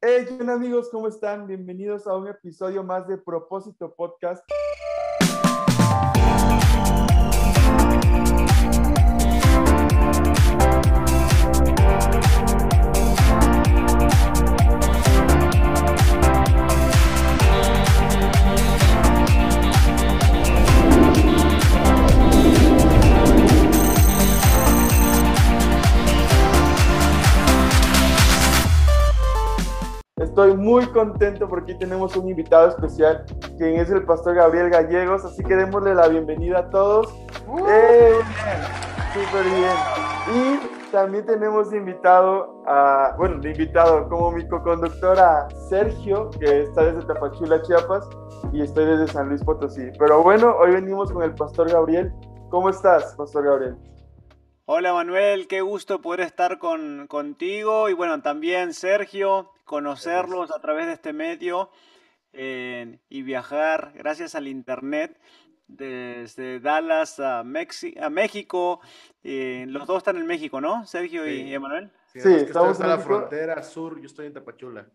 Hey, ¿qué amigos? ¿Cómo están? Bienvenidos a un episodio más de Propósito Podcast. Estoy muy contento porque aquí tenemos un invitado especial, quien es el pastor Gabriel Gallegos, así que démosle la bienvenida a todos. ¡Eh! Súper bien. Y también tenemos invitado a, bueno, invitado como mi co-conductor a Sergio, que está desde Tapachula, Chiapas, y estoy desde San Luis Potosí. Pero bueno, hoy venimos con el pastor Gabriel. ¿Cómo estás, pastor Gabriel? Hola Manuel, qué gusto poder estar con, contigo y bueno, también Sergio, conocerlos a través de este medio eh, y viajar gracias al Internet desde Dallas a, a México. Eh, los dos están en México, ¿no? Sergio y Emanuel. Sí, estamos en la frontera sur, yo estoy en Tapachula.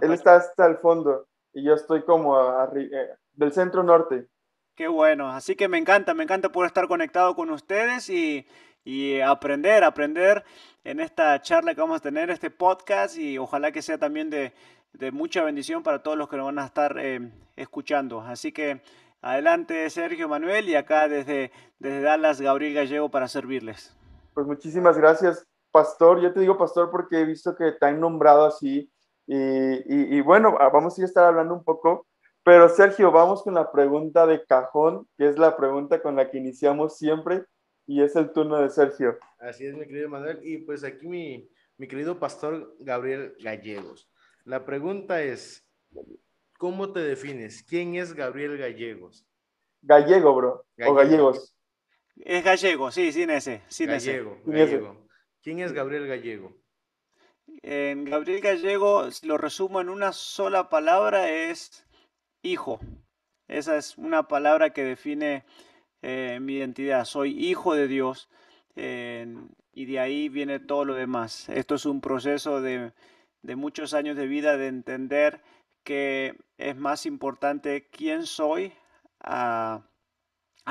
Él está hasta el fondo y yo estoy como eh, del centro norte. Qué bueno, así que me encanta, me encanta poder estar conectado con ustedes y, y aprender, aprender en esta charla que vamos a tener, este podcast y ojalá que sea también de, de mucha bendición para todos los que nos van a estar eh, escuchando. Así que adelante Sergio Manuel y acá desde, desde Dallas Gabriel Gallego para servirles. Pues muchísimas gracias, pastor. Yo te digo pastor porque he visto que te han nombrado así y, y, y bueno, vamos a estar hablando un poco. Pero Sergio, vamos con la pregunta de cajón, que es la pregunta con la que iniciamos siempre y es el turno de Sergio. Así es, mi querido Manuel. Y pues aquí mi, mi querido pastor Gabriel Gallegos. La pregunta es, ¿cómo te defines? ¿Quién es Gabriel Gallegos? Gallego, bro. O gallegos. Es gallego, sí, sin ese. Sin gallego, gallego. ¿Quién es Gabriel Gallego? En Gabriel Gallego, lo resumo en una sola palabra, es hijo. Esa es una palabra que define eh, mi identidad. Soy hijo de Dios y de ahí viene todo lo demás. Esto es un proceso de, muchos años de vida de entender que es más importante quién soy a,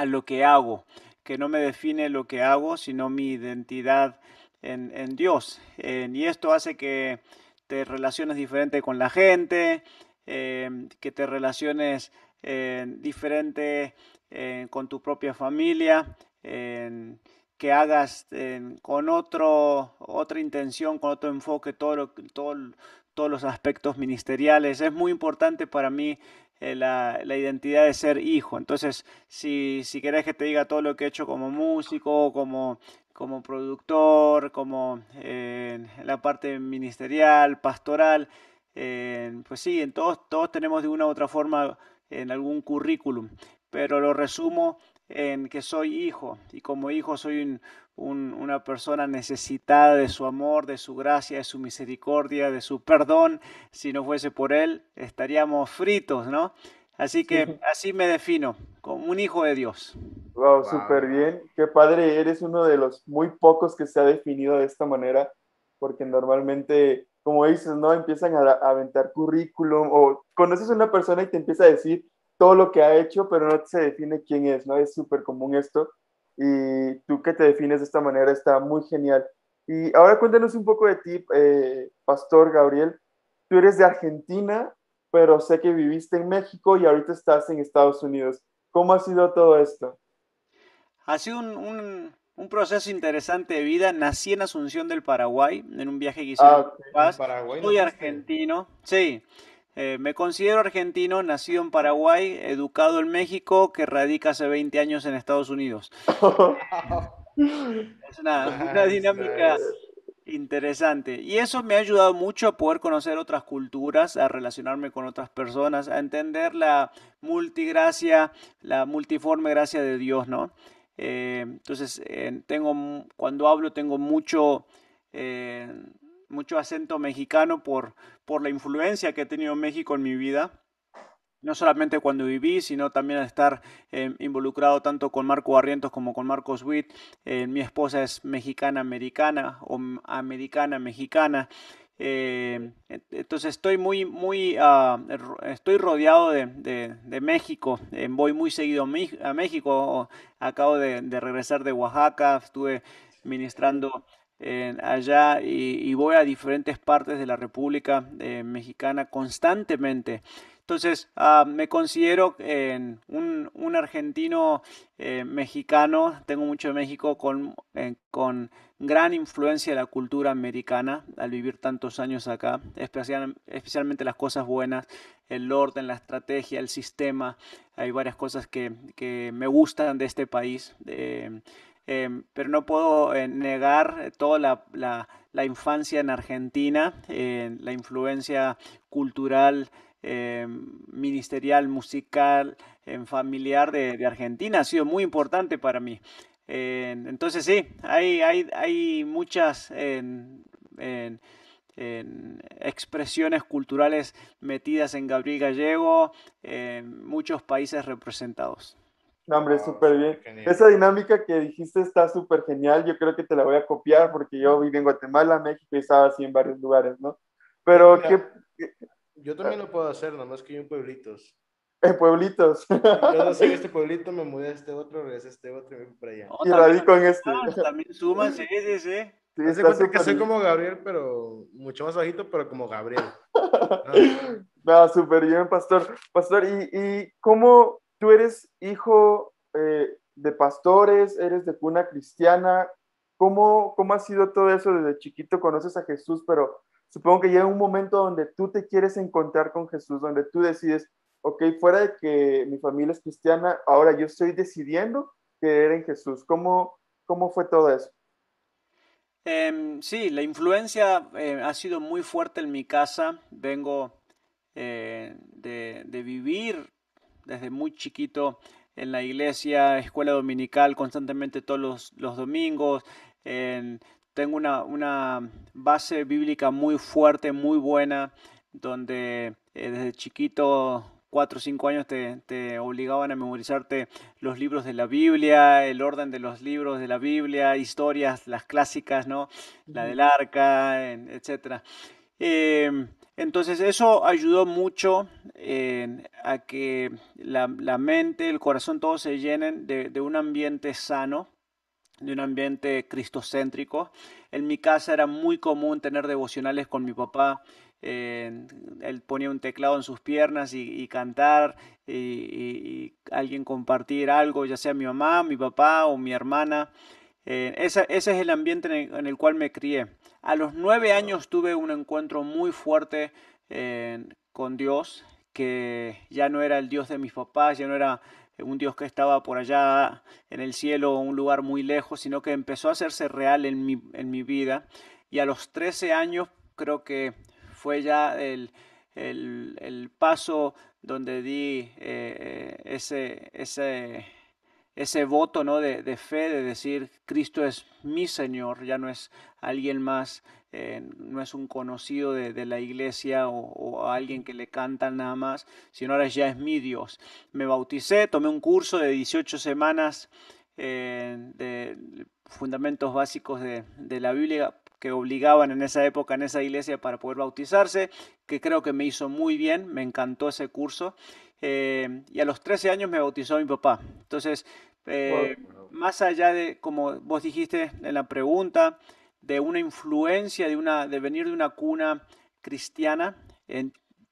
lo que hago, que no me define lo que hago, sino mi identidad en, Dios. y esto hace que te relaciones diferente con la gente, eh, que te relaciones eh, diferente eh, con tu propia familia, que hagas con otro, otra intención, con otro enfoque, todo todos los aspectos ministeriales. Es muy importante para mí eh, la, identidad de ser hijo. Entonces, si, si querés que te diga todo lo que he hecho como músico, como, como productor, como en la parte ministerial, pastoral, pues sí, en todos, todos tenemos de una u otra forma en algún currículum pero lo resumo en que soy hijo y como hijo soy una persona necesitada de su amor, de su gracia, de su misericordia, de su perdón. Si no fuese por él, estaríamos fritos, ¿no? Así que así me defino, como un hijo de Dios. Wow, súper bien. Qué padre, eres uno de los muy pocos que se ha definido de esta manera, porque normalmente, como dices, ¿no? Empiezan a, a aventar currículum o conoces a una persona y te empieza a decir, todo lo que ha hecho, pero no se define quién es, ¿no? Es súper común esto. Y tú que te defines de esta manera está muy genial. Y ahora cuéntanos un poco de ti, eh, Pastor Gabriel. Tú eres de Argentina, pero sé que viviste en México y ahorita estás en Estados Unidos. ¿Cómo ha sido todo esto? Ha sido un, un, proceso interesante de vida. Nací en Asunción del Paraguay, en un viaje que hice ah, Paraguay, Soy argentino, sí. Eh, me considero argentino, nacido en Paraguay, educado en México, que radica hace 20 años en Estados Unidos. es una, dinámica interesante. Y eso me ha ayudado mucho a poder conocer otras culturas, a relacionarme con otras personas, a entender la multigracia, la multiforme gracia de Dios, ¿no? Eh, entonces, eh, tengo, cuando hablo tengo mucho mucho acento mexicano por, por la influencia que ha tenido México en mi vida. No solamente cuando viví, sino también al estar eh, involucrado tanto con Marco Barrientos como con Marcos Witt. Eh, mi esposa es mexicana-americana o americana-mexicana. Eh, entonces estoy muy, muy, ah, estoy rodeado de, México. Eh, voy muy seguido a México. Acabo de, regresar de Oaxaca. Estuve ministrando allá y, voy a diferentes partes de la República eh, Mexicana constantemente. Entonces, ah, me considero un, un, argentino eh, mexicano, tengo mucho de México con, con gran influencia de la cultura americana al vivir tantos años acá, especialmente las cosas buenas, el orden, la estrategia, el sistema. Hay varias cosas que, que me gustan de este país. Eh, pero no puedo eh, negar toda la, infancia en Argentina, la influencia cultural eh, ministerial, musical, en familiar de, Argentina. Ha sido muy importante para mí. entonces sí, hay, hay, hay muchas expresiones culturales metidas en Gabriel Gallego, en muchos países representados. Hombre, súper bien. Esa dinámica que dijiste está súper genial. Yo creo que te la voy a copiar porque yo viví en Guatemala, México y estaba así en varios lugares, ¿no? Pero, ¿qué, yo también lo puedo hacer, nomás que yo en pueblitos. En pueblitos. Yo nací en este pueblito, me mudé a este otro, regresé a este otro y me fui para allá. Oh, y radico en este. También suma, sí, sí, sí. Sí, Hace cuenta que soy como Gabriel, pero mucho más bajito, pero como Gabriel. no, súper bien, pastor. Pastor, ¿y, ¿y, cómo tú eres hijo eh, de pastores, eres de cuna cristiana? ¿Cómo, ¿Cómo ha sido todo eso desde chiquito? Conoces a Jesús, pero supongo que llega un momento donde tú te quieres encontrar con Jesús, donde tú decides, ok, fuera de que mi familia es cristiana, ahora yo estoy decidiendo creer en Jesús. ¿Cómo, cómo fue todo eso? Em, sí, la influencia eh, ha sido muy fuerte en mi casa. Vengo eh, de, vivir desde muy chiquito en la iglesia, escuela dominical constantemente todos los, los domingos. En, tengo una, base bíblica muy fuerte, muy buena, donde eh, desde chiquito, cuatro o cinco años, te, obligaban a memorizarte los libros de la Biblia, el orden de los libros de la Biblia, historias, las clásicas, ¿no? La del arca, etc. Em, entonces eso ayudó mucho a que la, mente, el corazón, todos se llenen de un ambiente sano de un ambiente cristocéntrico. En mi casa era muy común tener devocionales con mi papá. él ponía un teclado en sus piernas y, cantar y, alguien compartir algo, ya sea mi mamá, mi papá o mi hermana. Eh, ese, es el ambiente en el, cual me crié. A los nueve años tuve un encuentro muy fuerte con Dios, que ya no era el Dios de mis papás, ya no era un Dios que estaba por allá en el cielo, un lugar muy lejos, sino que empezó a hacerse real en mi, en mi vida. Y a los 13 años creo que fue ya el, paso donde di eh, eh, ese, ese, ese voto ¿no? de, de, fe, de decir, Cristo es mi Señor, ya no es alguien más eh, no es un conocido de, la iglesia o, alguien que le canta nada más, sino ahora ya es mi Dios. Me bauticé, tomé un curso de 18 semanas eh, de fundamentos básicos de, la Biblia que obligaban en esa época en esa iglesia para poder bautizarse, que creo que me hizo muy bien, me encantó ese curso. Eh, y a los 13 años me bautizó mi papá. Entonces, más allá de, como vos dijiste en la pregunta, de una influencia, de, una, de venir de una cuna cristiana.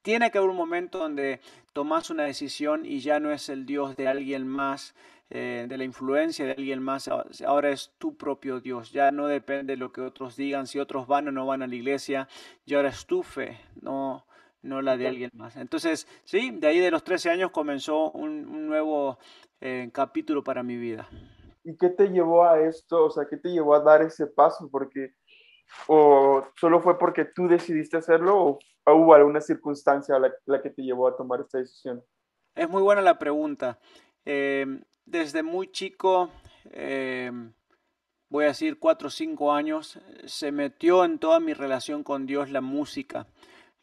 tiene que haber un momento donde tomas una decisión y ya no es el Dios de alguien más, eh, de la influencia de alguien más, ahora es tu propio Dios, ya no depende de lo que otros digan, si otros van o no van a la iglesia, y ahora es tu fe, no, no la de alguien más. Entonces, sí, de ahí de los 13 años comenzó un, nuevo eh, capítulo para mi vida. ¿Y qué te llevó a esto? O sea, ¿qué te llevó a dar ese paso? Porque, o solo fue porque tú decidiste hacerlo o hubo alguna circunstancia la, la que te llevó a tomar esta decisión? Es muy buena la pregunta. Em, desde muy chico, em, voy a decir cuatro o cinco años, se metió en toda mi relación con Dios la música.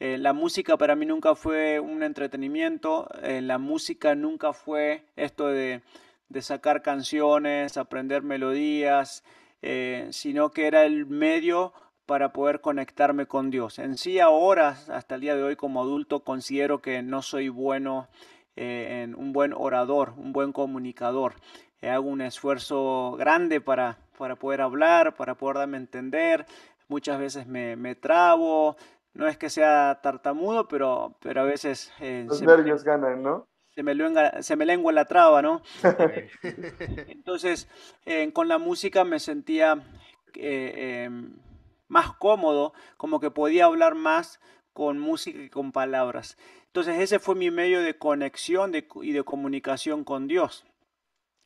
Eh, la música para mí nunca fue un entretenimiento, eh, la música nunca fue esto de sacar canciones, aprender melodías, eh, sino que era el medio para poder conectarme con Dios. En sí ahora, hasta el día de hoy como adulto, considero que no soy bueno en un buen orador, un buen comunicador. Hago un esfuerzo grande para, para poder hablar, para poder darme a entender. Muchas veces me, me trabo. No es que sea tartamudo, pero, pero a veces... Eh, Los nervios ganan, ¿no? Se me, lengua, se me lengua la traba, ¿no? Entonces, con la música me sentía em, más cómodo, como que podía hablar más con música y con palabras. Entonces ese fue mi medio de conexión y de comunicación con Dios.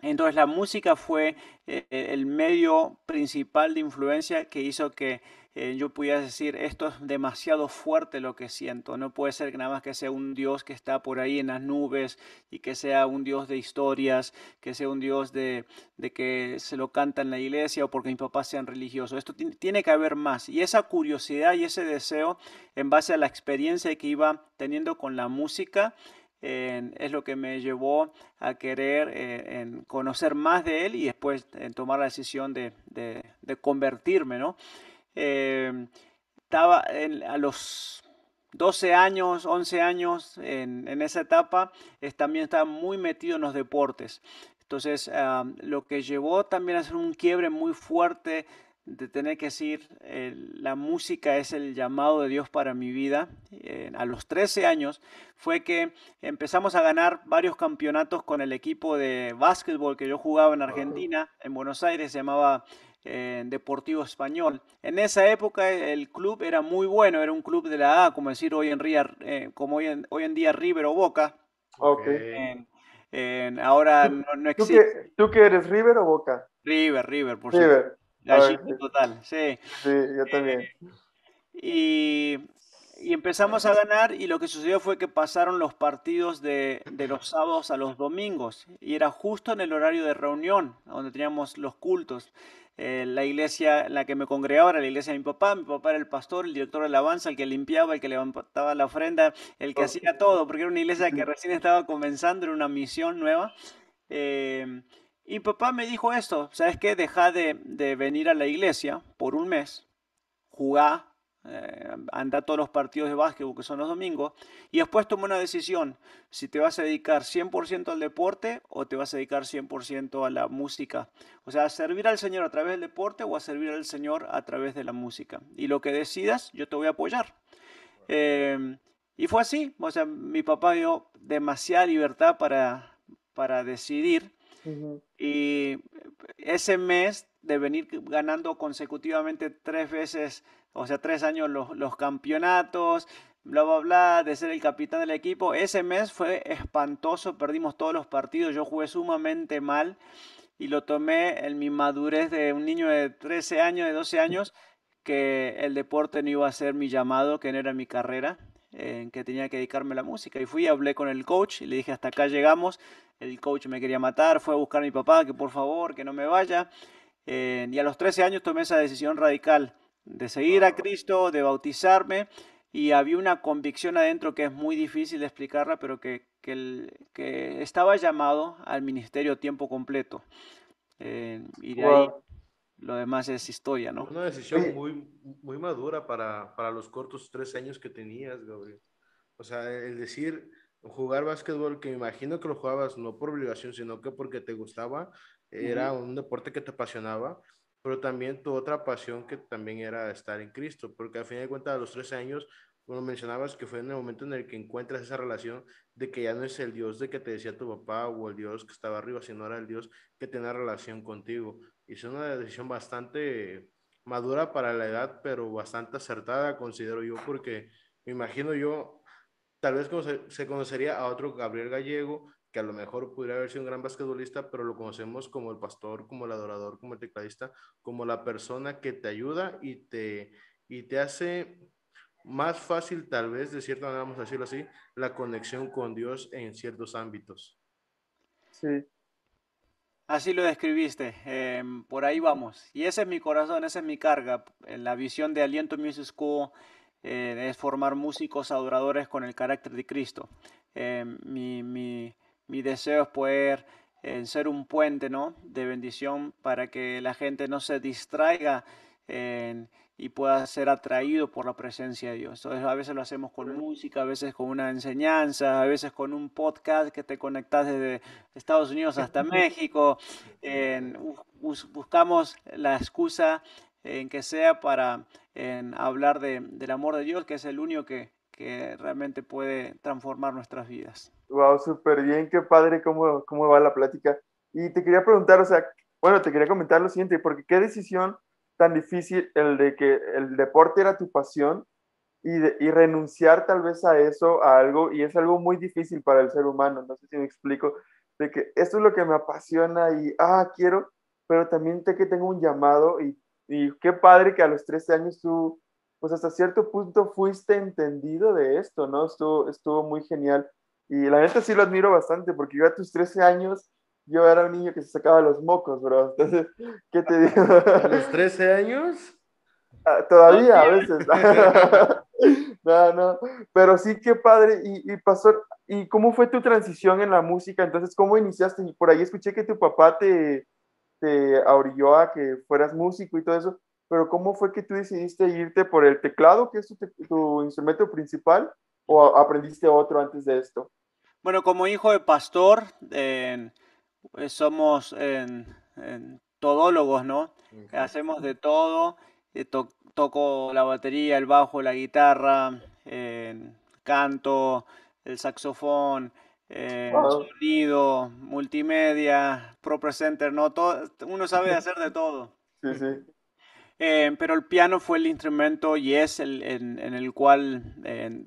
Entonces la música fue eh, el medio principal de influencia que hizo que eh, yo pudiera decir, esto es demasiado fuerte lo que siento. No puede ser que nada más que sea un Dios que está por ahí en las nubes y que sea un Dios de historias, que sea un Dios de, que se lo canta en la iglesia o porque mis papás sean religiosos. Esto tiene que haber más. Y esa curiosidad y ese deseo en base a la experiencia que iba teniendo con la música, es lo que me llevó a querer eh, en conocer más de él y después en tomar la decisión de, de, de convertirme, ¿no? Eh, estaba a los 12 años, 11 años en, esa etapa, también estaba muy metido en los deportes. Entonces, ah, lo que llevó también a hacer un quiebre muy fuerte de tener que decir, la música es el llamado de Dios para mi vida, a los 13 años, fue que empezamos a ganar varios campeonatos con el equipo de básquetbol que yo jugaba en Argentina, en Buenos Aires, se llamaba Deportivo Español. En esa época el club era muy bueno, era un club de la A, como decir hoy en día, eh, como hoy en, hoy en, día River o Boca. Okay. ahora no, existe. ¿Tú que, eres River o Boca? River, River, por River. total, sí. Sí, yo también. y, y, empezamos a ganar y lo que sucedió fue que pasaron los partidos de, de, los sábados a los domingos y era justo en el horario de reunión donde teníamos los cultos. Eh, la iglesia en la que me congregaba era la iglesia de mi papá, mi papá era el pastor, el director de alabanza, el que limpiaba, el que levantaba la ofrenda, el que hacía todo, porque era una iglesia que recién estaba comenzando, era una misión nueva. Eh, y papá me dijo esto, ¿sabes qué? Deja de, de venir a la iglesia por un mes, jugá eh, anda todos los partidos de básquetbol que son los domingos, y después toma una decisión si te vas a dedicar 100% al deporte o te vas a dedicar 100% a la música. O sea, a servir al Señor a través del deporte o a servir al Señor a través de la música. Y lo que decidas, yo te voy a apoyar. Em, y fue así, o sea, mi papá dio demasiada libertad para, para decidir. Y ese mes de venir ganando consecutivamente tres veces o sea, tres años los, los campeonatos, bla, bla, bla, de ser el capitán del equipo. Ese mes fue espantoso, perdimos todos los partidos, yo jugué sumamente mal y lo tomé en mi madurez de un niño de 13 años, de 12 años, que el deporte no iba a ser mi llamado, que no era mi carrera, en que tenía que dedicarme a la música. Y fui, hablé con el coach y le dije, hasta acá llegamos. El coach me quería matar, fue a buscar a mi papá, que por favor, que no me vaya. Eh, y a los 13 años tomé esa decisión radical de seguir a Cristo, de bautizarme, y había una convicción adentro que es muy difícil de explicarla, pero que, que, que estaba llamado al ministerio a tiempo completo. Eh, y de ahí lo demás es historia, ¿no? Una decisión muy, muy madura para, para los cortos tres años que tenías, Gabriel. O sea, el decir, jugar básquetbol, que me imagino que lo jugabas no por obligación, sino que porque te gustaba, era un deporte que te apasionaba pero también tu otra pasión que también era estar en Cristo, porque al fin de cuentas a los 13 años, como mencionabas que fue en el momento en el que encuentras esa relación de que ya no es el Dios de que te decía tu papá o el Dios que estaba arriba, sino era el Dios que tenía relación contigo. Es una decisión bastante madura para la edad, pero bastante acertada, considero yo, porque me imagino yo, tal vez se conocería a otro Gabriel Gallego, que a lo mejor pudiera haber sido un gran basquetbolista, pero lo conocemos como el pastor, como el adorador, como el tecladista, como la persona que te ayuda y te, y te hace más fácil, tal vez, de cierta manera, vamos a decirlo así, la conexión con Dios en ciertos ámbitos. Sí. Así lo describiste, em, por ahí vamos. Y ese es mi corazón, esa es mi carga. La visión de Aliento Music School eh, es formar músicos adoradores con el carácter de Cristo. Em, mi, mi, mi deseo es poder eh, ser un puente ¿no? de bendición para que la gente no se distraiga y pueda ser atraído por la presencia de Dios. Entonces, a veces lo hacemos con música, a veces con una enseñanza, a veces con un podcast que te conectas desde Estados Unidos hasta México. buscamos la excusa en que sea para hablar del amor de Dios, que es el único que, que realmente puede transformar nuestras vidas. Wow, súper bien, qué padre cómo, cómo va la plática. Y te quería preguntar, o sea, bueno, te quería comentar lo siguiente, porque qué decisión tan difícil el de que el deporte era tu pasión y, y, renunciar tal vez a eso, a algo, y es algo muy difícil para el ser humano, no sé si me explico, de que esto es lo que me apasiona y, ah, quiero, pero también sé que tengo un llamado y, y qué padre que a los 13 años tú, pues hasta cierto punto fuiste entendido de esto, ¿no? Estuvo, estuvo muy genial. Y la neta sí lo admiro bastante, porque yo a tus 13 años yo era un niño que se sacaba los mocos, bro. Entonces, ¿qué te digo? ¿A los 13 años? Ah, todavía, a veces. no, no. Pero sí, qué padre. Y, y, Pastor, ¿y cómo fue tu transición en la música? Entonces, ¿cómo iniciaste? Y por ahí escuché que tu papá te, te orilló a que fueras músico y todo eso. Pero ¿cómo fue que tú decidiste irte por el teclado, que es tu, tu instrumento principal, o aprendiste otro antes de esto? Bueno, como hijo de pastor, eh, somos en, todólogos, ¿no? Hacemos de todo. Eh, toco la batería, el bajo, la guitarra, canto, el saxofón, sonido, multimedia, Pro Presenter, ¿no? Todo, uno sabe hacer de todo. Sí, sí. Eh, pero el piano fue el instrumento y es el en, el cual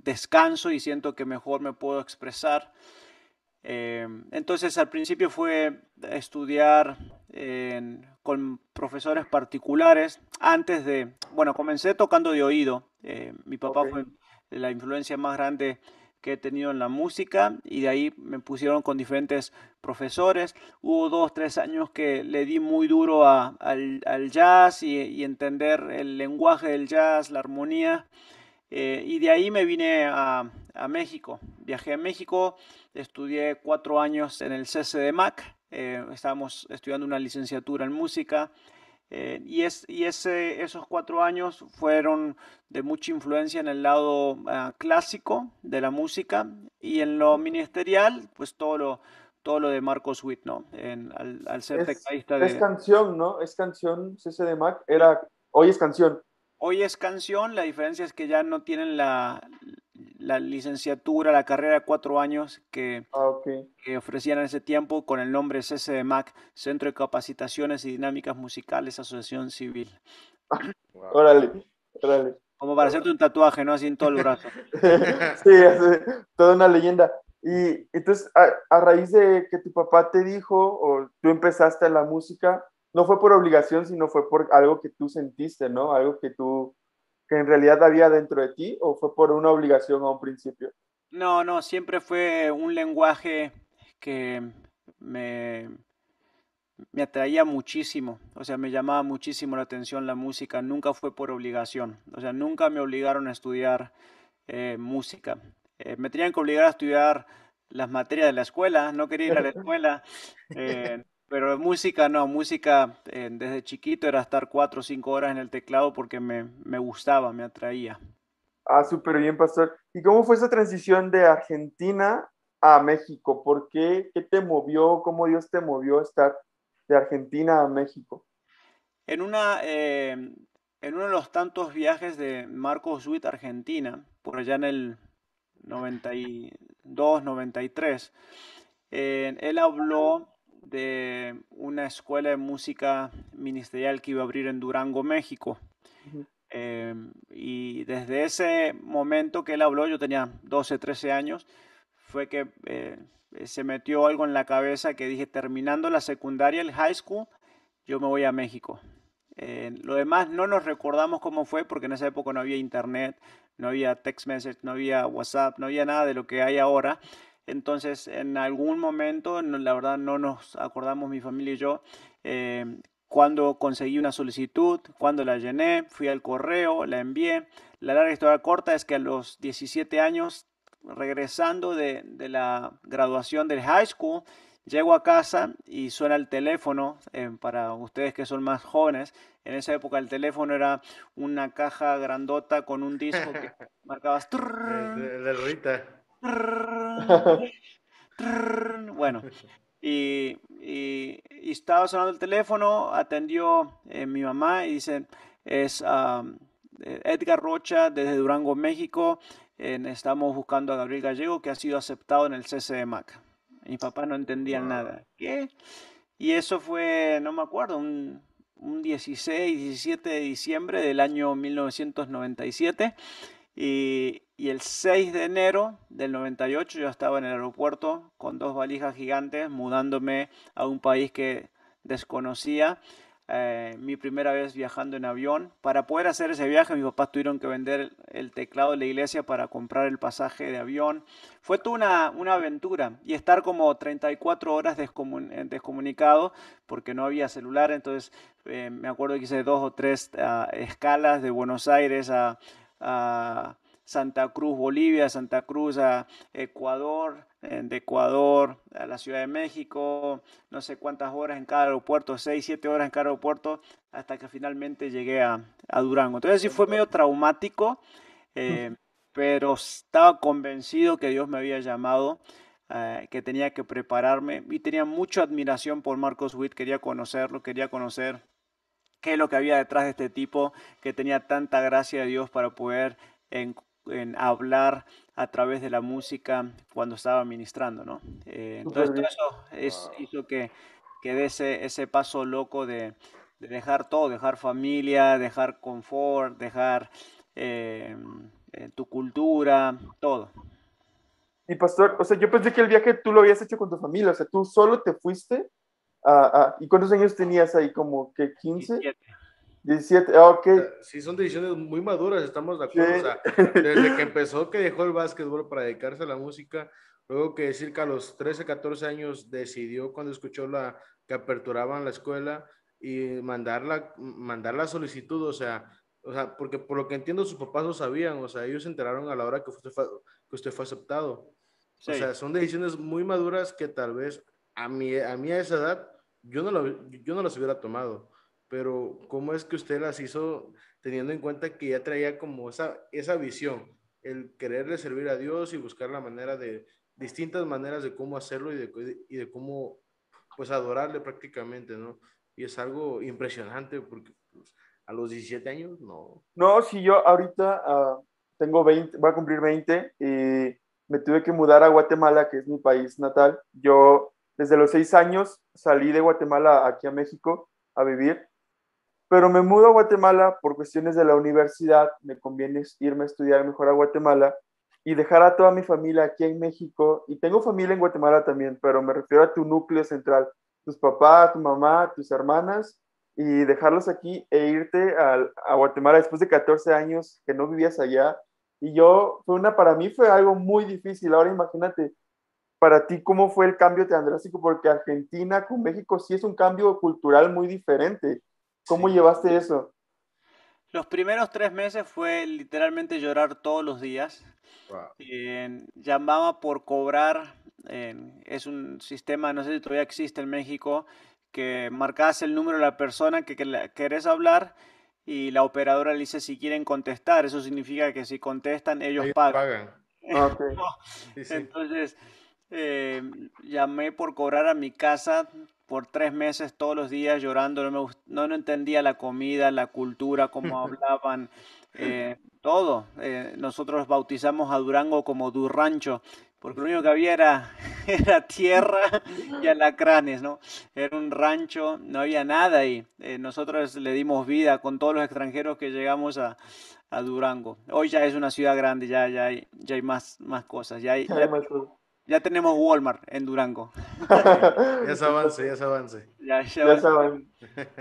descanso y siento que mejor me puedo expresar. Eh, entonces al principio fue estudiar con profesores particulares. Antes de, bueno, comencé tocando de oído. Eh, mi papá fue la influencia más grande que he tenido en la música y de ahí me pusieron con diferentes profesores. Hubo dos, tres años que le di muy duro al, jazz y, entender el lenguaje del jazz, la armonía. Eh, y de ahí me vine a, México. Viajé a México, estudié cuatro años en el CCDMAC, eh, estábamos estudiando una licenciatura en música. Eh, y es, y ese, esos cuatro años fueron de mucha influencia en el lado ah, clásico de la música y en lo ministerial, pues todo lo, todo lo de Marcos Witt, ¿no? al, ser es, de... Es canción, ¿no? Es canción, CCDMAC, era... Hoy es canción. Hoy es canción, la diferencia es que ya no tienen la, la licenciatura, la carrera de cuatro años que, ah, que ofrecían en ese tiempo con el nombre CCDMAC, Centro de Capacitaciones y Dinámicas Musicales, Asociación Civil. Órale, órale. Como para hacerte un tatuaje, ¿no? Así en todo el brazo. sí, es toda una leyenda. Y entonces, a, a, raíz de que tu papá te dijo, o tú empezaste en la música, no fue por obligación, sino fue por algo que tú sentiste, ¿no? Algo que tú, que en realidad había dentro de ti, o fue por una obligación a un principio? No, no, siempre fue un lenguaje que me, me atraía muchísimo, o sea, me llamaba muchísimo la atención la música, nunca fue por obligación, o sea, nunca me obligaron a estudiar eh, música. Eh, me tenían que obligar a estudiar las materias de la escuela, no quería ir a la escuela. Eh, pero música no, música eh, desde chiquito era estar cuatro o cinco horas en el teclado porque me, me gustaba, me atraía. Ah, súper bien, pastor. ¿Y cómo fue esa transición de Argentina a México? ¿Por qué? ¿Qué te movió? ¿Cómo Dios te movió a estar de Argentina a México? En, una, eh, en uno de los tantos viajes de Marcos Witt a Argentina, por allá en el 92, 93, eh, él habló de una escuela de música ministerial que iba a abrir en Durango, México. Em, y desde ese momento que él habló, yo tenía 12, 13 años, fue que eh, se metió algo en la cabeza que dije, terminando la secundaria, el high school, yo me voy a México. Eh, lo demás no nos recordamos cómo fue porque en esa época no había internet, no había text message, no había WhatsApp, no había nada de lo que hay ahora. Entonces, en algún momento, la verdad no nos acordamos mi familia y yo, eh, cuando conseguí una solicitud, cuando la llené, fui al correo, la envié. La larga historia corta es que a los 17 años, regresando de, la graduación del high school, llego a casa y suena el teléfono, eh, para ustedes que son más jóvenes, en esa época el teléfono era una caja grandota con un disco que marcabas... De, Rita. Bueno, y, estaba sonando el teléfono, atendió eh, mi mamá y dice, es Edgar Rocha desde Durango, México, estamos buscando a Gabriel Gallego que ha sido aceptado en el CCMAC. Mi papá no entendía nada. ¿Qué? Y eso fue, no me acuerdo, un, un 16, 17 de diciembre del año 1997. Y, y, el 6 de enero del 98 yo estaba en el aeropuerto con dos valijas gigantes mudándome a un país que desconocía eh, mi primera vez viajando en avión. Para poder hacer ese viaje, mis papás tuvieron que vender el teclado de la iglesia para comprar el pasaje de avión. Fue toda una, una aventura y estar como 34 horas descomun descomunicado porque no había celular. Entonces, eh, me acuerdo que hice dos o tres ah, escalas de Buenos Aires a Santa Cruz, Bolivia, Santa Cruz a Ecuador, de Ecuador a la Ciudad de México, no sé cuántas horas en cada aeropuerto, seis, siete horas en cada aeropuerto, hasta que finalmente llegué a, Durango. Entonces sí fue medio traumático, eh, pero estaba convencido que Dios me había llamado, eh, que tenía que prepararme y tenía mucha admiración por Marcos Witt, quería conocerlo, quería conocer qué es lo que había detrás de este tipo, que tenía tanta gracia de Dios para poder en, en hablar a través de la música cuando estaba ministrando, ¿no? Eh, entonces todo eso es, hizo que, que dé ese, ese paso loco de, de, dejar todo, dejar familia, dejar confort, dejar eh, eh, tu cultura, todo. Y pastor, o sea, yo pensé que el viaje tú lo habías hecho con tu familia, o sea, tú solo te fuiste a, ¿y cuántos años tenías ahí? ¿Como que 15? 17, ah, ok. Sí, son decisiones muy maduras, estamos de acuerdo. O sea, desde que empezó, que dejó el básquetbol para dedicarse a la música, luego que decir que a los 13, 14 años decidió cuando escuchó la, que aperturaban la escuela y mandar la, mandar la solicitud, o sea, o sea, porque por lo que entiendo sus papás lo sabían, o sea, ellos se enteraron a la hora que usted fue, que usted fue aceptado. O sea, son decisiones muy maduras que tal vez a mí, a mí a esa edad yo no, lo, yo no las hubiera tomado pero ¿cómo es que usted las hizo teniendo en cuenta que ya traía como esa, esa visión, el quererle servir a Dios y buscar la manera de, distintas maneras de cómo hacerlo y de, y de cómo, pues, adorarle prácticamente, ¿no? Y es algo impresionante porque pues, a los 17 años, no. No, si yo ahorita uh, tengo 20, voy a cumplir 20 y me tuve que mudar a Guatemala, que es mi país natal. Yo desde los 6 años salí de Guatemala aquí a México a vivir pero me mudo a Guatemala por cuestiones de la universidad, me conviene irme a estudiar mejor a Guatemala y dejar a toda mi familia aquí en México. Y tengo familia en Guatemala también, pero me refiero a tu núcleo central, tus papás, tu mamá, tus hermanas, y dejarlos aquí e irte a, Guatemala después de 14 años que no vivías allá. Y yo, fue una, para mí fue algo muy difícil. Ahora imagínate, para ti, ¿cómo fue el cambio tan drástico? Porque Argentina con México sí es un cambio cultural muy diferente ¿Cómo llevaste eso? Los primeros tres meses fue literalmente llorar todos los días. llamaba por cobrar. es un sistema, no sé si todavía existe en México, que marcas el número de la persona que, querés hablar y la operadora le dice si quieren contestar. Eso significa que si contestan, ellos, pagan. Ah, Entonces, eh, llamé por cobrar a mi casa por tres meses todos los días llorando, no, me, no, entendía la comida, la cultura, cómo hablaban, eh, todo. Eh, nosotros bautizamos a Durango como Durrancho, porque lo único que había era, era tierra y alacranes, ¿no? Era un rancho, no había nada y eh, nosotros le dimos vida con todos los extranjeros que llegamos a, a Durango. Hoy ya es una ciudad grande, ya, ya, hay, ya hay más, más cosas, ya hay, ya, ya tenemos Walmart en Durango. ya se avance, ya se avance. Ya, se avance.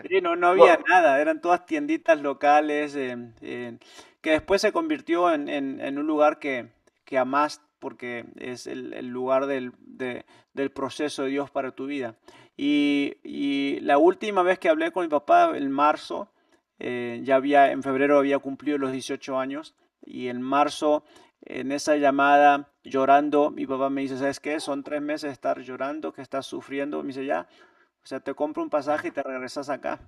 Sí, no, no había nada, eran todas tienditas locales, que después se convirtió en, en, un lugar que, que amás porque es el, el lugar del, de, del, proceso de Dios para tu vida. Y, y, la última vez que hablé con mi papá, en marzo, eh, ya había, en febrero había cumplido los 18 años, y en marzo en esa llamada llorando, mi papá me dice, ¿sabes qué? Son tres meses de estar llorando, que estás sufriendo. Me dice, ya, o sea, te compro un pasaje y te regresas acá.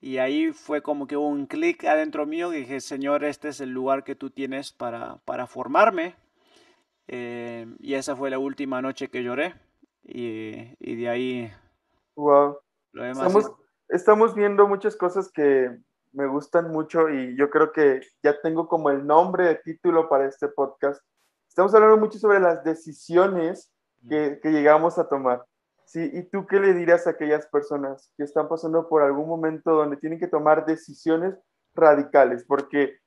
Y ahí fue como que hubo un clic adentro mío que dije, Señor, este es el lugar que tú tienes para, para formarme. Eh, y esa fue la última noche que lloré. Y, y de ahí... Wow. estamos, estamos viendo muchas cosas que me gustan mucho y yo creo que ya tengo como el nombre de título para este podcast. Estamos hablando mucho sobre las decisiones que, que llegamos a tomar. Sí, ¿y tú qué le dirías a aquellas personas que están pasando por algún momento donde tienen que tomar decisiones radicales? Porque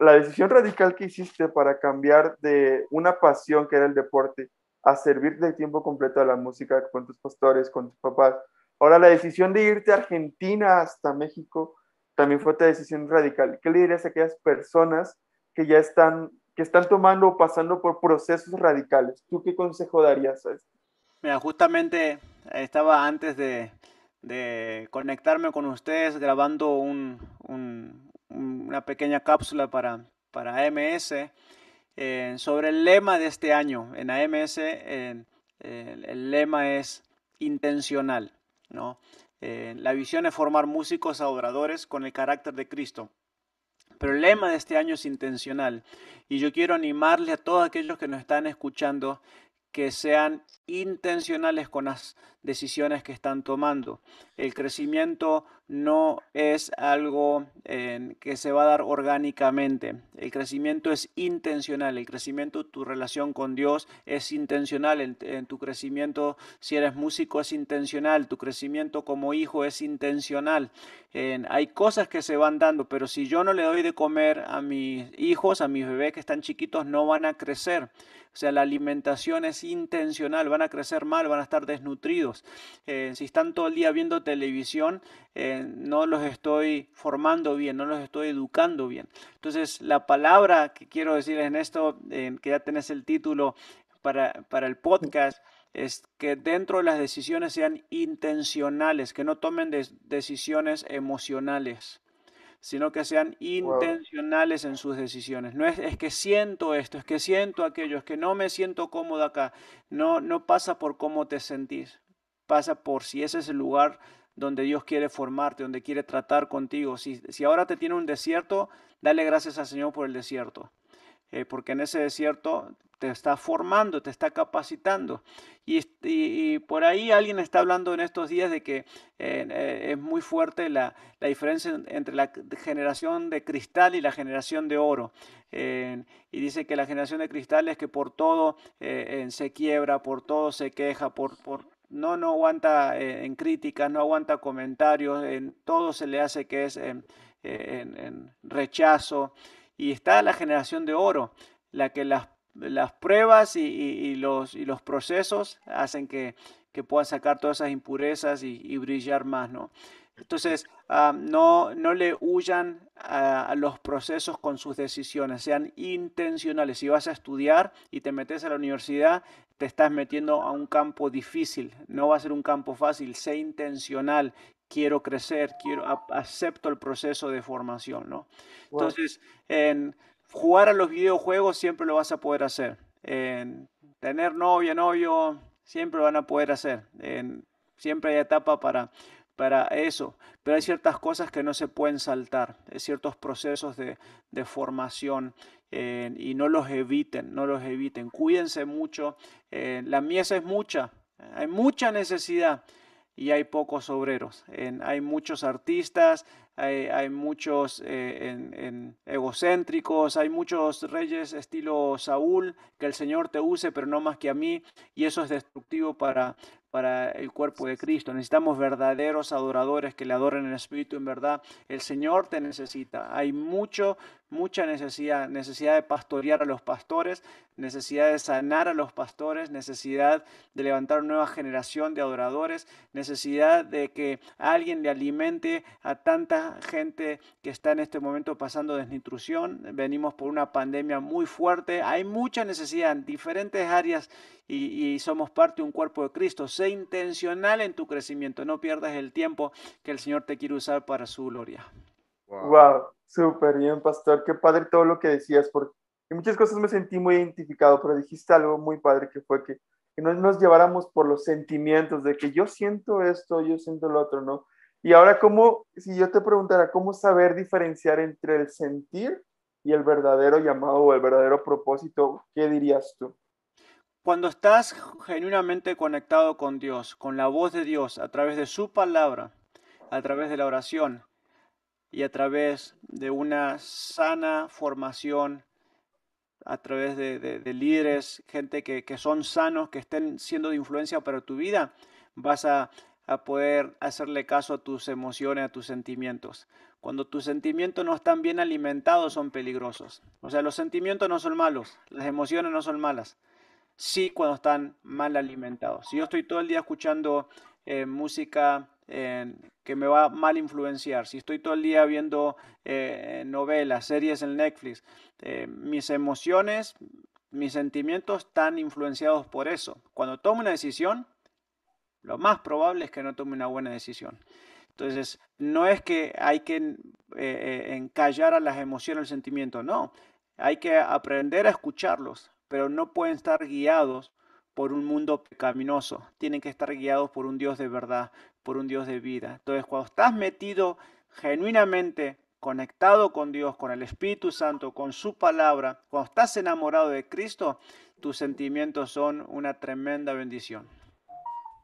la decisión radical que hiciste para cambiar de una pasión que era el deporte a servir de tiempo completo a la música con tus pastores, con tus papás. Ahora la decisión de irte a Argentina hasta México también fue otra decisión radical. ¿Qué le dirías a aquellas personas que ya están, que están tomando o pasando por procesos radicales? ¿Tú qué consejo darías a esto? Mira, justamente estaba antes de, conectarme con ustedes grabando una pequeña cápsula para, para AMS eh, sobre el lema de este año. En AMS el, lema es intencional. ¿no? Eh, la visión es formar músicos adoradores con el carácter de Cristo. Pero el lema de este año es intencional. Y yo quiero animarle a todos aquellos que nos están escuchando que sean intencionales con las decisiones que están tomando. El crecimiento no es algo que se va a dar orgánicamente. El crecimiento es intencional. El crecimiento, tu relación con Dios es intencional. En, tu crecimiento, si eres músico, es intencional. Tu crecimiento como hijo es intencional. hay cosas que se van dando, pero si yo no le doy de comer a mis hijos, a mis bebés que están chiquitos, no van a crecer. O sea, la alimentación es intencional, van a crecer mal, van a estar desnutridos. Eh, si están todo el día viendo televisión, eh, no los estoy formando bien, no los estoy educando bien. Entonces, la palabra que quiero decir en esto, que ya tenés el título para, para el podcast, es que dentro de las decisiones sean intencionales, que no tomen decisiones emocionales sino que sean intencionales en sus decisiones. No es, es, que siento esto, es que siento aquello, es que no me siento cómodo acá. No, no pasa por cómo te sentís, pasa por si ese es el lugar donde Dios quiere formarte, donde quiere tratar contigo. Si, si ahora te tiene un desierto, dale gracias al Señor por el desierto. Eh, porque en ese desierto te está formando, te está capacitando. Y, por ahí alguien está hablando en estos días de que eh, eh, es muy fuerte la, diferencia entre la generación de cristal y la generación de oro. y dice que la generación de cristal es que por todo se quiebra, por todo se queja, por, por no, no aguanta en críticas, no aguanta comentarios, en todo se le hace que es en rechazo y está la generación de oro, la que las, las pruebas y, los, y los procesos hacen que, que puedan sacar todas esas impurezas y, brillar más, ¿no? Entonces, ah, no, no le huyan a, los procesos con sus decisiones, sean intencionales. Si vas a estudiar y te metes a la universidad, te estás metiendo a un campo difícil, no va a ser un campo fácil, sé intencional quiero crecer, quiero, acepto el proceso de formación, ¿no? Entonces, en jugar a los videojuegos siempre lo vas a poder hacer. En tener novia, novio, siempre lo van a poder hacer. En, siempre hay etapa para, para eso, pero hay ciertas cosas que no se pueden saltar, hay ciertos procesos de, de formación y no los eviten, no los eviten. Cuídense mucho, la mies es mucha, hay mucha necesidad y hay pocos obreros. hay muchos artistas, hay, muchos eh, egocéntricos, hay muchos reyes estilo Saúl, que el Señor te use, pero no más que a mí, y eso es destructivo para, para el cuerpo de Cristo. Necesitamos verdaderos adoradores que le adoren en espíritu en verdad. El Señor te necesita. Hay mucho, mucha necesidad, necesidad de pastorear a los pastores, necesidad de sanar a los pastores, necesidad de levantar una nueva generación de adoradores, necesidad de que alguien le alimente a tanta gente que está en este momento pasando desnutrición. Venimos por una pandemia muy fuerte. Hay mucha necesidad en diferentes áreas y, somos parte de un cuerpo de Cristo. Sé intencional en tu crecimiento, no pierdas el tiempo que el Señor te quiere usar para su gloria. Wow, súper bien, pastor. Qué padre todo lo que decías, porque en muchas cosas me sentí muy identificado, pero dijiste algo muy padre que fue que, que no nos lleváramos por los sentimientos de que yo siento esto, yo siento lo otro, ¿no? Y ahora, ¿cómo, si yo te preguntara, cómo saber diferenciar entre el sentir y el verdadero llamado o el verdadero propósito, ¿qué dirías tú? Cuando estás genuinamente conectado con Dios, con la voz de Dios, a través de su palabra, a través de la oración y a través de una sana formación, a través de, líderes, gente que, que, son sanos, que estén siendo de influencia para tu vida, vas a, a poder hacerle caso a tus emociones, a tus sentimientos. Cuando tus sentimientos no están bien alimentados son peligrosos. O sea, los sentimientos no son malos, las emociones no son malas sí cuando están mal alimentados. Si yo estoy todo el día escuchando eh, música eh, que me va a mal influenciar, si estoy todo el día viendo eh, novelas, series en Netflix, mis emociones, mis sentimientos están influenciados por eso. Cuando tomo una decisión, lo más probable es que no tome una buena decisión. Entonces, no es que hay que encallar a las emociones, el sentimiento, no. Hay que aprender a escucharlos, pero no pueden estar guiados por un mundo pecaminoso. Tienen que estar guiados por un Dios de verdad, por un Dios de vida. Entonces, cuando estás metido genuinamente conectado con Dios, con el Espíritu Santo, con su palabra, cuando estás enamorado de Cristo, tus sentimientos son una tremenda bendición.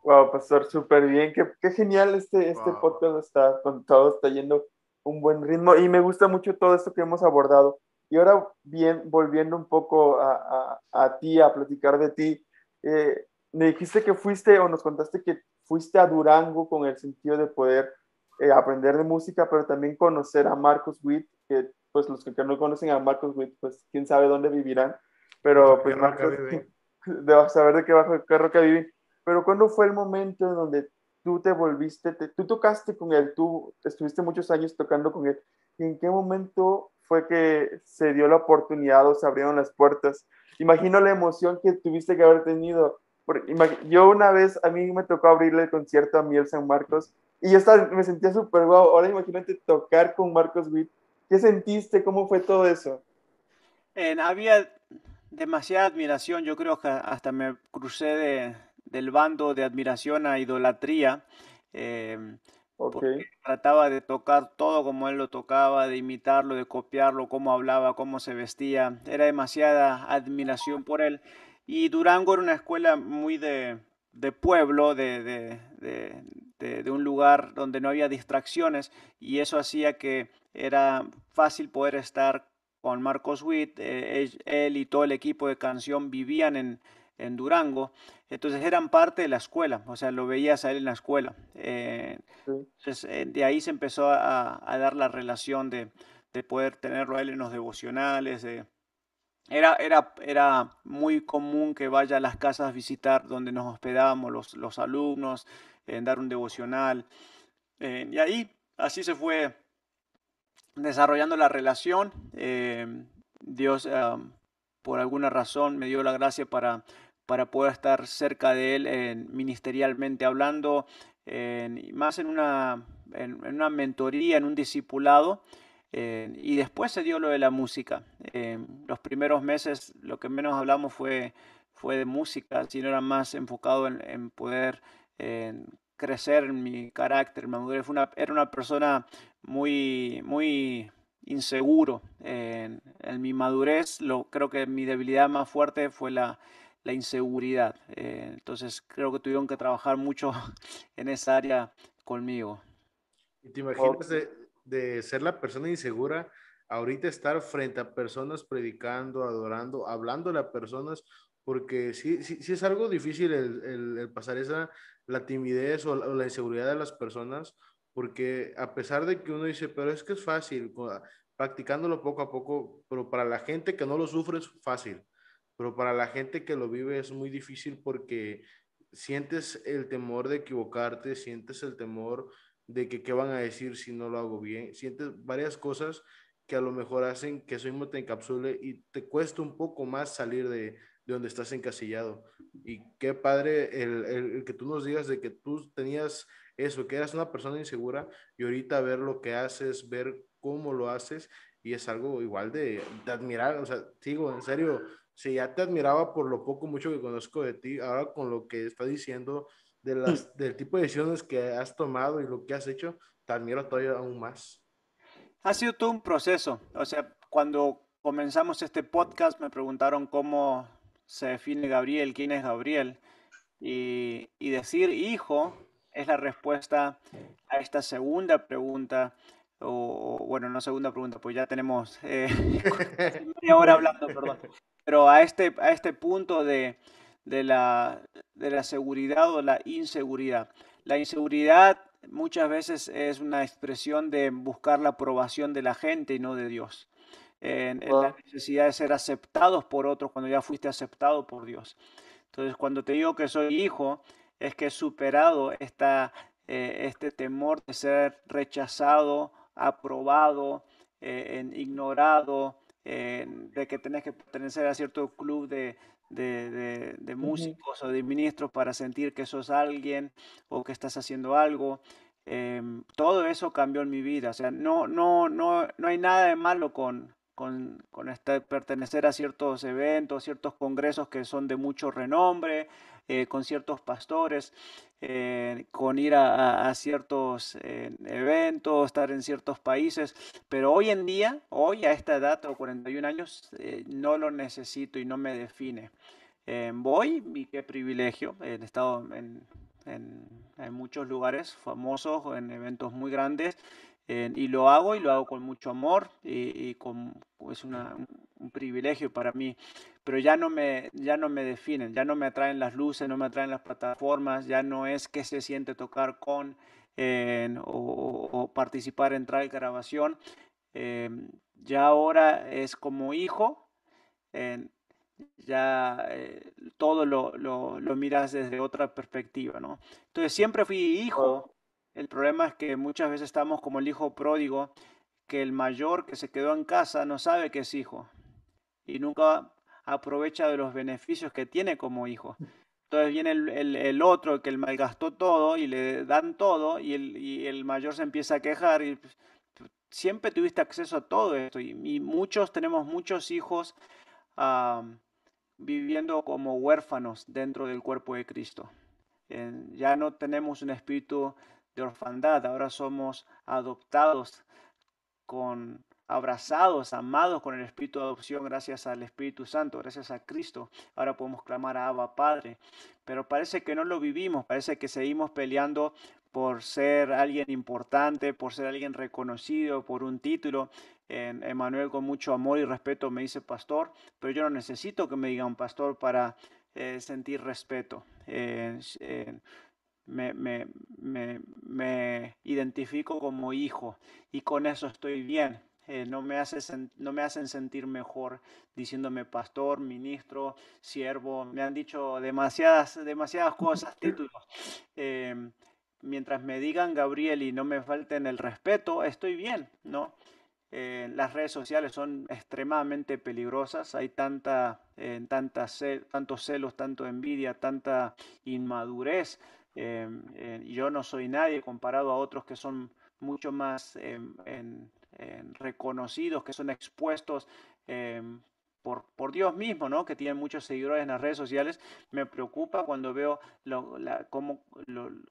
Wow, pastor, súper bien. Qué, genial este, este podcast está con todo, está yendo un buen ritmo y me gusta mucho todo esto que hemos abordado. Y ahora, bien, volviendo un poco a, a, ti, a platicar de ti, eh, me dijiste que fuiste o nos contaste que fuiste a Durango con el sentido de poder eh, aprender de música, pero también conocer a Marcos Witt, que pues los que no conocen a Marcos Witt, pues quién sabe dónde vivirán, pero pues Marcos, de saber de qué bajo qué roca viven. Pero ¿cuándo fue el momento en donde tú te volviste, tú tocaste con él, tú estuviste muchos años tocando con él, y en qué momento fue que se dio la oportunidad o se abrieron las puertas. Imagino la emoción que tuviste que haber tenido. Yo una vez, a mí me tocó abrirle el concierto a Miel San Marcos y yo estaba, me sentía súper guau. Ahora imagínate tocar con Marcos Witt. ¿Qué sentiste? ¿Cómo fue todo eso? había demasiada admiración. Yo creo que hasta me crucé de, del bando de admiración a idolatría. Eh, trataba de tocar todo como él lo tocaba, de imitarlo, de copiarlo, cómo hablaba, cómo se vestía. Era demasiada admiración por él. Y Durango era una escuela muy de, pueblo, de, un lugar donde no había distracciones y eso hacía que era fácil poder estar con Marcos Witt. Eh, él, y todo el equipo de canción vivían en, en Durango entonces eran parte de la escuela, o sea, lo veías a él en la escuela. Eh, entonces eh, de ahí se empezó a, dar la relación de, poder tenerlo a él en los devocionales. Era, era, era muy común que vaya a las casas a visitar donde nos hospedábamos los, los alumnos, en dar un devocional. Y ahí así se fue desarrollando la relación. Dios, por alguna razón, me dio la gracia para para poder estar cerca de él en, ministerialmente hablando, más en una, en, una mentoría, en un discipulado. Y después se dio lo de la música. los primeros meses lo que menos hablamos fue, fue de música, sino era más enfocado en, poder crecer en mi carácter, Fue una, era una persona muy, muy inseguro. en mi madurez, lo, creo que mi debilidad más fuerte fue la, la inseguridad. Eh, entonces creo que tuvieron que trabajar mucho en esa área conmigo. ¿Y te imaginas de, ser la persona insegura, ahorita estar frente a personas predicando, adorando, hablando a personas? Porque sí, sí, sí es algo difícil el, pasar esa, la timidez o la, inseguridad de las personas, porque a pesar de que uno dice, pero es que es fácil, practicándolo poco a poco, pero para la gente que no lo sufre es fácil pero para la gente que lo vive es muy difícil porque sientes el temor de equivocarte, sientes el temor de que qué van a decir si no lo hago bien, sientes varias cosas que a lo mejor hacen que eso mismo te encapsule y te cuesta un poco más salir de, de donde estás encasillado. Y qué padre el, el, que tú nos digas de que tú tenías eso, que eras una persona insegura y ahorita ver lo que haces, ver cómo lo haces y es algo igual de, de admirar, o sea, digo, en serio, si ya te admiraba por lo poco, mucho que conozco de ti, ahora con lo que estás diciendo, de las, del tipo de decisiones que has tomado y lo que has hecho, te admiro todavía aún más. Ha sido todo un proceso. O sea, cuando comenzamos este podcast me preguntaron cómo se define Gabriel, quién es Gabriel. Y, y decir hijo es la respuesta a esta segunda pregunta o, bueno, no segunda pregunta, pues ya tenemos eh, media hora hablando, perdón. Pero a este, a este punto de, de, la, de la seguridad o la inseguridad. La inseguridad muchas veces es una expresión de buscar la aprobación de la gente y no de Dios. En, la necesidad de ser aceptados por otros cuando ya fuiste aceptado por Dios. Entonces, cuando te digo que soy hijo, es que he superado esta, eh, este temor de ser rechazado aprobado, eh, en ignorado, de que tenés que pertenecer a cierto club de, músicos o de ministros para sentir que sos alguien o que estás haciendo algo. Em, todo eso cambió en mi vida. O sea, no, no, no, no hay nada de malo con, con, con este, pertenecer a ciertos eventos, ciertos congresos que son de mucho renombre, eh, con ciertos pastores, eh, con ir a, ciertos eh, eventos, estar en ciertos países, pero hoy en día, hoy a esta edad, tengo 41 años, no lo necesito y no me define. voy, y qué privilegio, he estado en, en muchos lugares famosos, en eventos muy grandes, y lo hago y lo hago con mucho amor y, con, es un privilegio para mí, pero ya no, me, ya no me definen, ya no me atraen las luces, no me atraen las plataformas, ya no es que se siente tocar con o, participar en trail grabación, em, ya ahora es como hijo, ya eh, todo lo, lo, lo, miras desde otra perspectiva, ¿no? Entonces siempre fui hijo el problema es que muchas veces estamos como el hijo pródigo, que el mayor que se quedó en casa no sabe que es hijo y nunca aprovecha de los beneficios que tiene como hijo. Entonces viene el, otro que el malgastó todo y le dan todo y el, el mayor se empieza a quejar y pues, siempre tuviste acceso a todo esto y, muchos tenemos muchos hijos viviendo como huérfanos dentro del cuerpo de Cristo. ya no tenemos un espíritu de orfandad, ahora somos adoptados con abrazados, amados con el espíritu de adopción gracias al Espíritu Santo, gracias a Cristo. Ahora podemos clamar a Abba Padre, pero parece que no lo vivimos, parece que seguimos peleando por ser alguien importante, por ser alguien reconocido, por un título. Emanuel con mucho amor y respeto me dice pastor, pero yo no necesito que me digan pastor para eh, sentir respeto. Eh, eh, me, identifico como hijo y con eso estoy bien. Eh, no, me hace, no me hacen sentir mejor diciéndome pastor, ministro, siervo. Me han dicho demasiadas, demasiadas cosas, títulos. Em, mientras me digan Gabriel y no me falten el respeto, estoy bien, ¿no? Eh, las redes sociales son extremadamente peligrosas, hay tanta, eh, tanta tantos celos, tanto envidia, tanta inmadurez Em, yo no soy nadie comparado a otros que son mucho más em, reconocidos, que son expuestos em, por, por, Dios mismo, ¿no? que tienen muchos seguidores en las redes sociales. Me preocupa cuando veo la, cómo,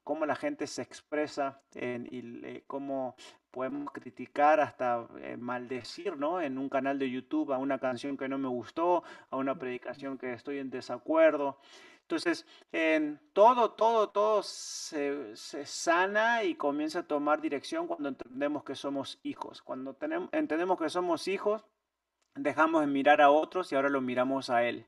cómo, la gente se expresa y cómo podemos criticar hasta eh, maldecir ¿no? en un canal de YouTube a una canción que no me gustó, a una predicación que estoy en desacuerdo. Entonces, en todo, todo, todo se, sana y comienza a tomar dirección cuando entendemos que somos hijos. Cuando tenemos, entendemos que somos hijos, dejamos de mirar a otros y ahora lo miramos a Él.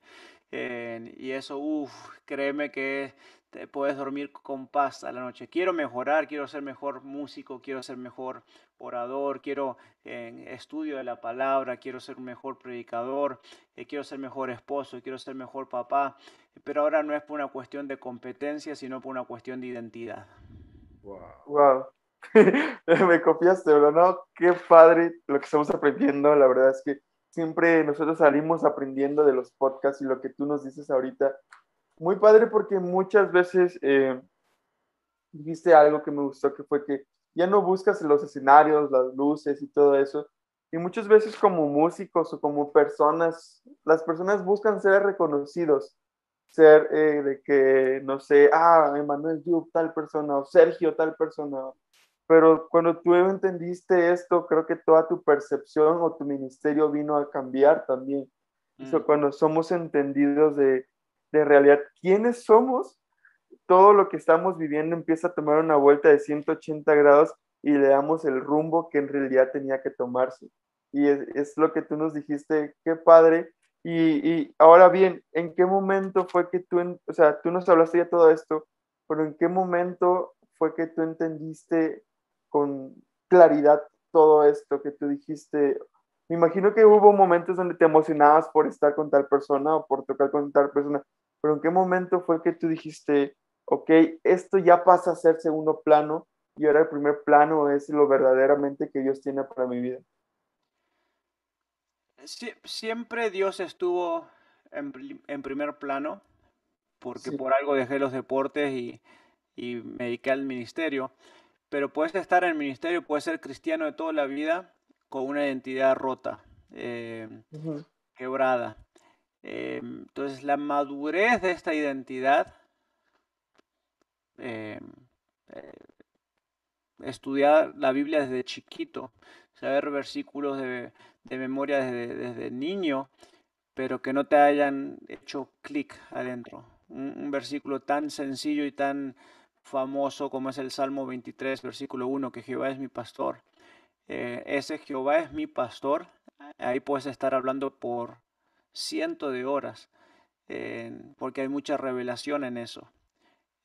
y eso, uff, créeme que te puedes dormir con paz a la noche. Quiero mejorar, quiero ser mejor músico, quiero ser mejor orador, quiero en estudio de la palabra, quiero ser mejor predicador, eh, quiero ser mejor esposo, quiero ser mejor papá, pero ahora no es por una cuestión de competencia, sino por una cuestión de identidad. Wow. wow. Me copiaste, ¿verdad? No, qué padre lo que estamos aprendiendo. La verdad es que siempre nosotros salimos aprendiendo de los podcasts y lo que tú nos dices ahorita muy padre porque muchas veces eh, dijiste algo que me gustó, que fue que ya no buscas los escenarios, las luces y todo eso, Y muchas veces como músicos o como personas, las personas buscan ser reconocidos, ser eh, de que, no sé, ah, Emanuel Duke tal persona, o Sergio tal persona. Pero cuando tú entendiste esto, creo que toda tu percepción o tu ministerio vino a cambiar también. Mm. cuando somos entendidos de, de realidad quiénes somos, todo lo que estamos viviendo empieza a tomar una vuelta de 180 grados y le damos el rumbo que en realidad tenía que tomarse. Y es, lo que tú nos dijiste, qué padre. Y, ahora bien, ¿en qué momento fue que tú, o sea, tú nos hablaste de todo esto, pero en qué momento fue que tú entendiste con claridad todo esto que tú dijiste? Me imagino que hubo momentos donde te emocionabas por estar con tal persona o por tocar con tal persona, pero ¿en qué momento fue que tú dijiste, ok, esto ya pasa a ser segundo plano y ahora el primer plano es lo verdaderamente que Dios tiene para mi vida? Siempre Dios estuvo en, primer plano, porque por algo dejé los deportes y, me dediqué al ministerio. Pero puedes estar en el ministerio, puedes ser cristiano de toda la vida con una identidad rota, eh, quebrada. Eh, entonces la madurez de esta identidad, eh, estudiar la Biblia desde chiquito, saber versículos de, memoria desde, niño, pero que no te hayan hecho clic adentro. Un, versículo tan sencillo y tan famoso como es el Salmo 23, versículo 1, que Jehová es mi pastor. Eh, ese Jehová es mi pastor, ahí puedes estar hablando por cientos de horas, porque hay mucha revelación en eso.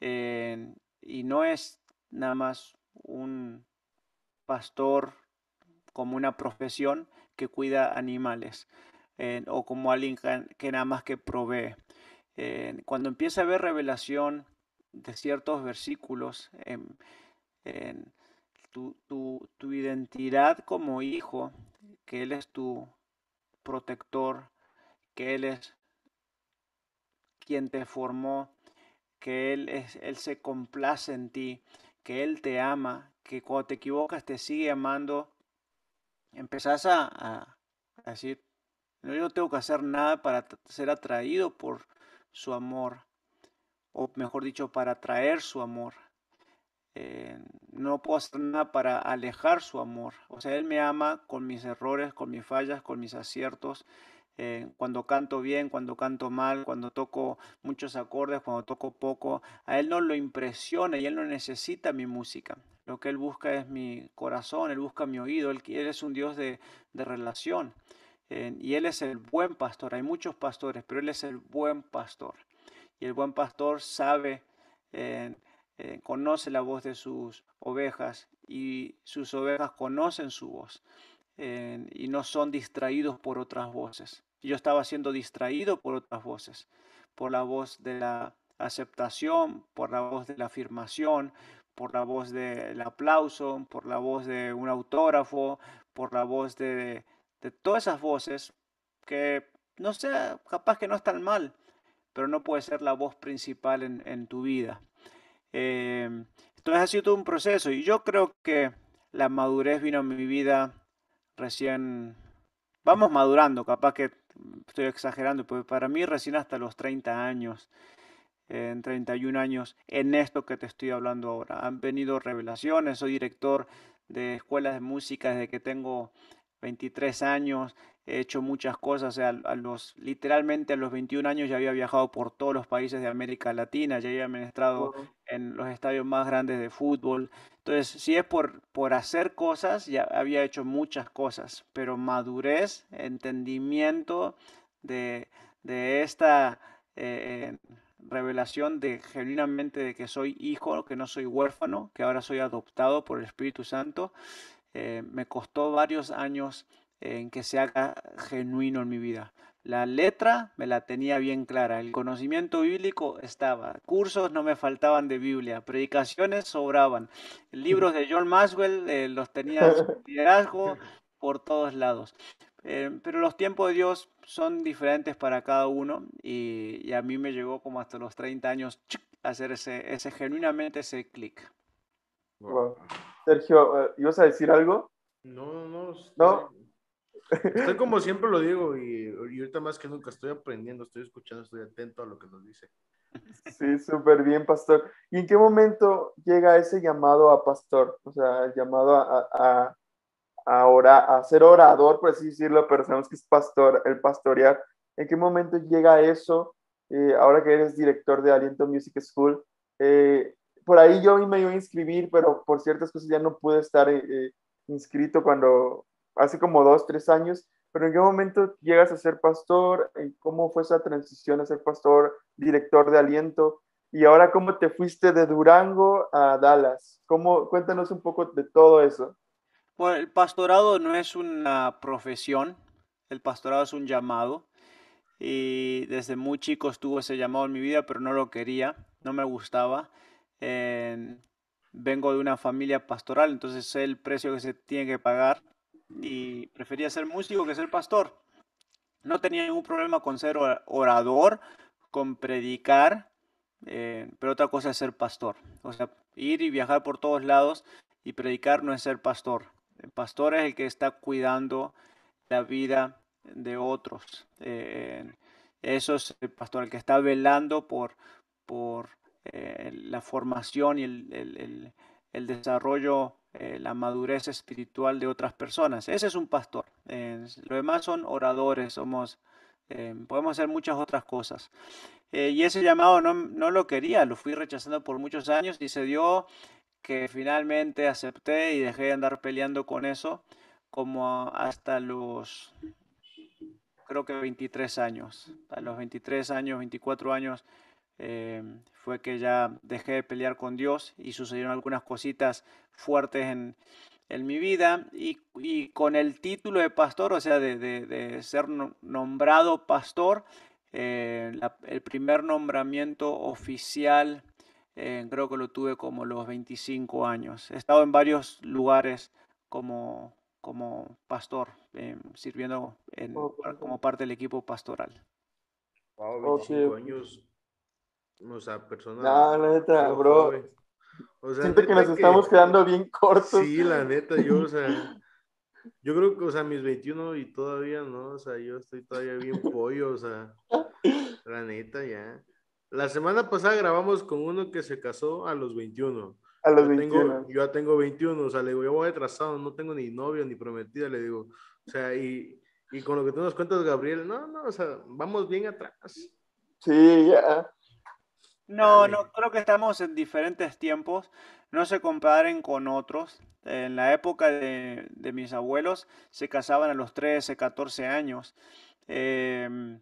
y no es nada más un pastor como una profesión que cuida animales eh, o como alguien que nada más que provee. Eh, cuando empieza a haber revelación de ciertos versículos, en tu, tu, identidad como hijo, que Él es tu protector, que Él es quien te formó, que Él, es, él se complace en ti, que Él te ama, que cuando te equivocas te sigue amando, empezás a, decir, no, yo no tengo que hacer nada para ser atraído por su amor, o mejor dicho, para atraer su amor. Eh, no puedo hacer nada para alejar su amor. O sea, Él me ama con mis errores, con mis fallas, con mis aciertos. Eh, cuando canto bien, cuando canto mal, cuando toco muchos acordes, cuando toco poco, a Él no lo impresiona y Él no necesita mi música. Lo que Él busca es mi corazón, Él busca mi oído, Él, es un Dios de, relación. Eh, y Él es el buen pastor. Hay muchos pastores, pero Él es el buen pastor. Y el buen pastor sabe, eh, conoce la voz de sus ovejas y sus ovejas conocen su voz y no son distraídos por otras voces. Yo estaba siendo distraído por otras voces, por la voz de la aceptación, por la voz de la afirmación, por la voz del aplauso, por la voz de un autógrafo, por la voz de, todas esas voces que no sé, capaz que no están mal, pero no puede ser la voz principal en, tu vida. Eh, entonces ha sido todo un proceso y yo creo que la madurez vino a mi vida recién, vamos madurando, capaz que estoy exagerando, pero para mí recién hasta los 30 años, en 31 años, en esto que te estoy hablando ahora. Han venido revelaciones, soy director de escuelas de música desde que tengo 23 años, he hecho muchas cosas, a, los, literalmente a los 21 años ya había viajado por todos los países de América Latina, ya había administrado en los estadios más grandes de fútbol. Entonces, si es por, por hacer cosas, ya había hecho muchas cosas, pero madurez, entendimiento de, esta eh, revelación de genuinamente de que soy hijo, que no soy huérfano, que ahora soy adoptado por el Espíritu Santo, eh, me costó varios años en que se haga genuino en mi vida. La letra me la tenía bien clara, el conocimiento bíblico estaba, cursos no me faltaban de Biblia, predicaciones sobraban, libros de John Maxwell eh, los tenía liderazgo por todos lados. Eh, pero los tiempos de Dios son diferentes para cada uno y, a mí me llegó como hasta los 30 años hacer ese, ese genuinamente ese clic. Sergio, ¿ibas a decir algo? No, no, no. Estoy como siempre lo digo y, y, ahorita más que nunca estoy aprendiendo, estoy escuchando, estoy atento a lo que nos dice. Sí, súper bien, pastor. ¿Y en qué momento llega ese llamado a pastor? O sea, el llamado a, a, a, a ser orador, por así decirlo, pero sabemos que es pastor, el pastorear. ¿En qué momento llega eso? Eh, ahora que eres director de Aliento Music School, eh, por ahí yo me iba a inscribir, pero por ciertas cosas ya no pude estar eh, inscrito cuando, hace como dos, tres años, pero ¿en qué momento llegas a ser pastor? ¿Cómo fue esa transición a ser pastor, director de aliento? Y ahora, ¿cómo te fuiste de Durango a Dallas? ¿Cómo, cuéntanos un poco de todo eso. Bueno, el pastorado no es una profesión, el pastorado es un llamado. Y desde muy chico estuvo ese llamado en mi vida, pero no lo quería, no me gustaba. vengo de una familia pastoral, entonces el precio que se tiene que pagar y prefería ser músico que ser pastor. No tenía ningún problema con ser orador, con predicar, eh, pero otra cosa es ser pastor. O sea, ir y viajar por todos lados y predicar no es ser pastor. El pastor es el que está cuidando la vida de otros. Eh, eso es el pastor, el que está velando por, por eh, la formación y el, el, el desarrollo eh, la madurez espiritual de otras personas. Ese es un pastor. Eh, lo demás son oradores, somos, eh, podemos hacer muchas otras cosas. y ese llamado no, no, lo quería, lo fui rechazando por muchos años y se dio que finalmente acepté y dejé de andar peleando con eso como hasta los, creo que 23 años. A los 23 años, 24 años, fue que ya dejé de pelear con Dios y sucedieron algunas cositas fuertes en, mi vida y, con el título de pastor, o sea, de, ser nombrado pastor, eh, el primer nombramiento oficial eh, creo que lo tuve como los 25 años. He estado en varios lugares como, como pastor, eh, sirviendo como parte del equipo pastoral. Wow, 25 años o sea, personas. No, la neta, bro. O sea, Siento que nos estamos quedando bien cortos. Sí, la neta, yo, o sea, yo creo que, o sea, mis 21 y todavía no, o sea, yo estoy todavía bien pollo, o sea, la neta, ya. La semana pasada grabamos con uno que se casó a los 21. A los yo 21. Tengo, yo ya tengo 21, o sea, le digo, yo voy atrasado, no tengo ni novio ni prometida, le digo, o sea, y, y con lo que tú nos cuentas, Gabriel, no, no, o sea, vamos bien atrás. Sí, ya. No, no, creo que estamos en diferentes tiempos. No se comparen con otros. En la época de, mis abuelos se casaban a los 13, 14 años. Em,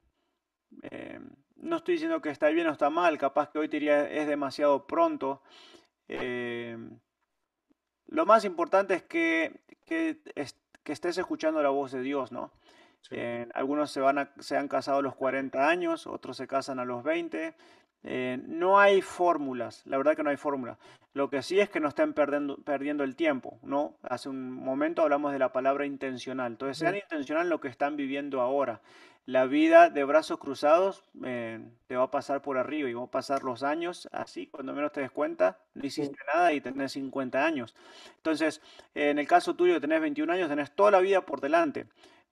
em, no estoy diciendo que está bien o está mal, capaz que hoy diría es demasiado pronto. Em, lo más importante es que, que, estés escuchando la voz de Dios, ¿no? algunos se, van se han casado a los 40 años, otros se casan a los 20, eh, no hay fórmulas, la verdad que no hay fórmula. Lo que sí es que no estén perdiendo, perdiendo el tiempo, ¿no? Hace un momento hablamos de la palabra intencional. Entonces, sean intencional en lo que están viviendo ahora. La vida de brazos cruzados eh, te va a pasar por arriba y va a pasar los años así, cuando menos te des cuenta, no hiciste nada y tenés 50 años. Entonces, en el caso tuyo, tenés 21 años, tenés toda la vida por delante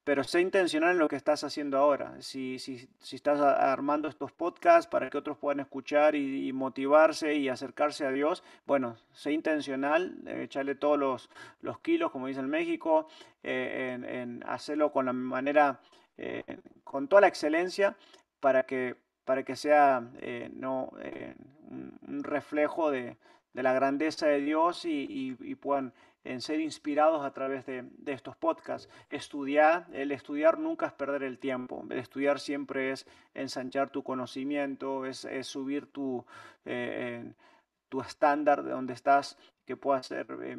pero sé intencional en lo que estás haciendo ahora. Si, si, si estás armando estos podcasts para que otros puedan escuchar y, motivarse y acercarse a Dios, bueno, sé intencional, eh, echarle todos los, los, kilos, como dice en México, eh, en, hacerlo con la manera, eh, con toda la excelencia para que, para que sea no, un, reflejo de, de, la grandeza de Dios y, puedan en ser inspirados a través de, estos podcasts. Estudiar, el estudiar nunca es perder el tiempo, el estudiar siempre es ensanchar tu conocimiento, es, subir tu, eh, tu estándar de donde estás, que pueda ser eh,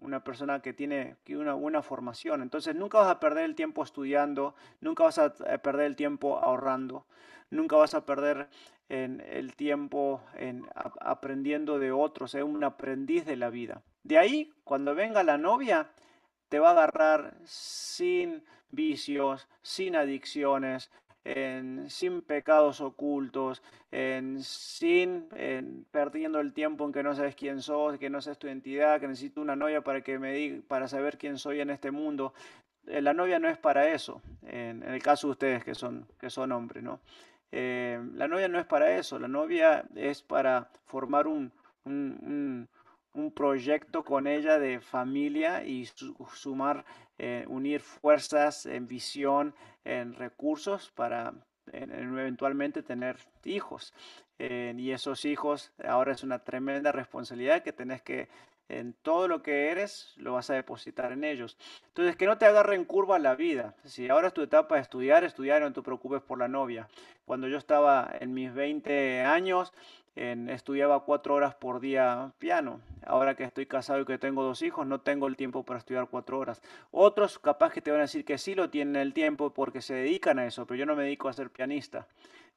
una persona que tiene una buena formación. Entonces nunca vas a perder el tiempo estudiando, nunca vas a perder el tiempo ahorrando, nunca vas a perder en el tiempo en aprendiendo de otros, es un aprendiz de la vida. De ahí, cuando venga la novia, te va a agarrar sin vicios, sin adicciones, sin pecados ocultos, sin perdiendo el tiempo en que no sabes quién sos, que no sabes tu identidad, que necesito una novia para que me diga, para saber quién soy en este mundo. eh, la novia no es para eso, en, el caso de ustedes que son, que son hombres, ¿no? Eh, la novia no es para eso, la novia es para formar un, un, proyecto con ella de familia y sumar, eh, unir fuerzas en visión, en recursos para eventualmente tener hijos. y esos hijos ahora es una tremenda responsabilidad que tenés que en todo lo que eres, lo vas a depositar en ellos. Entonces, que no te agarren curva la vida. Si ahora es tu etapa de estudiar, estudiar, no te preocupes por la novia. Cuando yo estaba en mis 20 años, estudiaba cuatro horas por día piano. Ahora que estoy casado y que tengo dos hijos, no tengo el tiempo para estudiar cuatro horas. Otros capaz que te van a decir que sí lo tienen el tiempo porque se dedican a eso, pero yo no me dedico a ser pianista.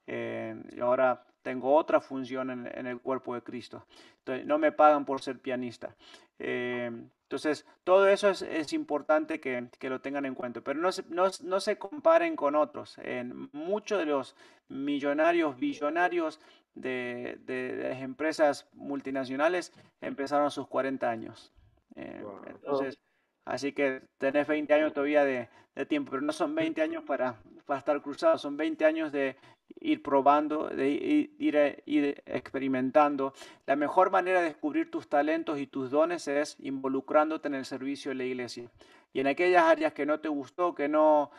Eh, y ahora tengo otra función en, el cuerpo de Cristo. Entonces, no me pagan por ser pianista. Eh, entonces, todo eso es, importante que, lo tengan en cuenta, pero no se, no, se comparen con otros. En muchos de los millonarios, billonarios de, las empresas multinacionales empezaron a sus 40 años. Eh, entonces, así que tenés 20 años todavía de, tiempo, pero no son 20 años para, para estar cruzados, son 20 años de ir probando, de ir, ir, experimentando. La mejor manera de descubrir tus talentos y tus dones es involucrándote en el servicio de la iglesia. Y en aquellas áreas que no te gustó, que no,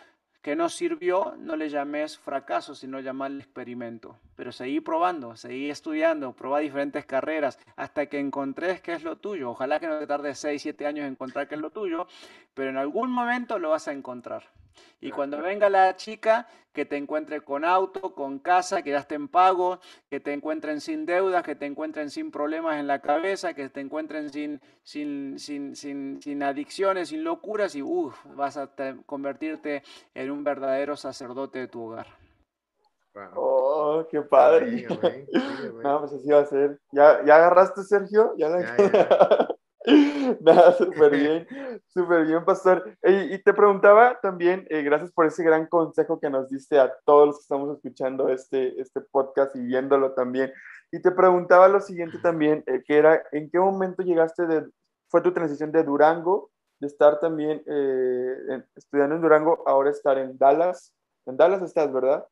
que no sirvió, no le llames fracaso, sino llamarle experimento. Pero seguí probando, seguí estudiando, probá diferentes carreras hasta que encontres qué es lo tuyo. Ojalá que no te tarde 6, 7 años en encontrar qué es lo tuyo, pero en algún momento lo vas a encontrar. Y cuando venga la chica, que te encuentre con auto, con casa, que ya estén pago, que te encuentren sin deudas, que te encuentren sin problemas en la cabeza, que te encuentren sin, sin, sin, sin, sin adicciones, sin locuras y vas a convertirte en un verdadero sacerdote de tu hogar. Oh, qué padre. no, pues así va a ser. ¿Ya, ya agarraste, Sergio? ¿Ya, ya, Nada, súper bien, súper bien, pastor. y te preguntaba también, eh, gracias por ese gran consejo que nos diste a todos los que estamos escuchando este, este podcast y viéndolo también. Y te preguntaba lo siguiente también, eh, que era, ¿en qué momento llegaste de, fue tu transición de Durango, de estar también eh, estudiando en Durango, ahora estar en Dallas? En Dallas estás, ¿verdad?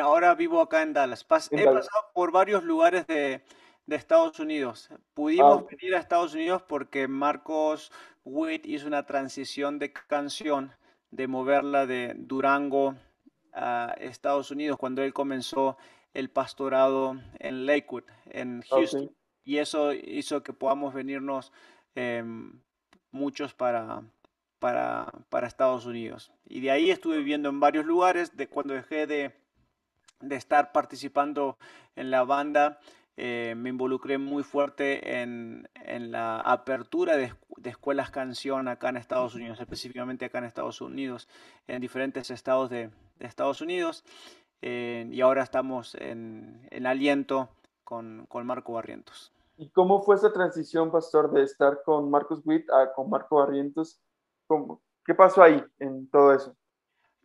Ahora vivo acá en Dallas. he pasado por varios lugares de, de Estados Unidos. Pudimos ah, venir a Estados Unidos porque Marcos Witt hizo una transición de canción, de moverla de Durango a Estados Unidos cuando él comenzó el pastorado en Lakewood, en Houston. Y eso hizo que podamos venirnos em, muchos para, para, para, Estados Unidos. Y de ahí estuve viviendo en varios lugares. De cuando dejé de, de estar participando en la banda, eh, me involucré muy fuerte en, la apertura de, escuelas canción acá en Estados Unidos, específicamente acá en Estados Unidos, en diferentes estados de, Estados Unidos. Eh, y ahora estamos en, aliento con, Marco Barrientos. ¿Y cómo fue esa transición, pastor, de estar con Marcos Witt a con Marco Barrientos? ¿Qué pasó ahí en todo eso?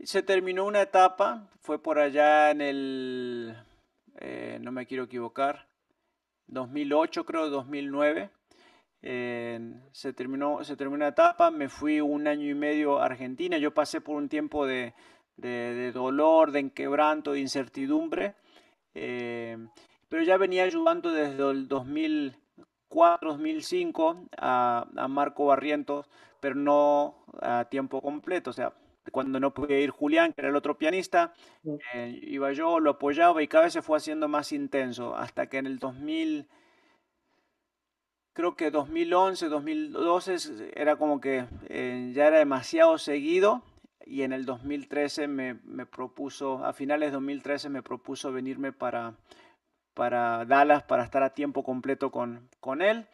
Se terminó una etapa, fue por allá en el, eh, no me quiero equivocar, 2008 creo, 2009. se, terminó, se terminó una etapa, me fui un año y medio a Argentina, yo pasé por un tiempo de, dolor, de enquebranto, de incertidumbre, eh, pero ya venía ayudando desde el 2004, 2005 a, a Marco Barrientos, pero no a tiempo completo, o sea, cuando no podía ir Julián, que era el otro pianista, eh, iba yo, lo apoyaba y cada vez se fue haciendo más intenso, hasta que en el 2000, creo que 2011, 2012 era como que eh, ya era demasiado seguido y en el 2013 me, propuso, a finales de 2013 me propuso venirme para, para Dallas para estar a tiempo completo con, con él.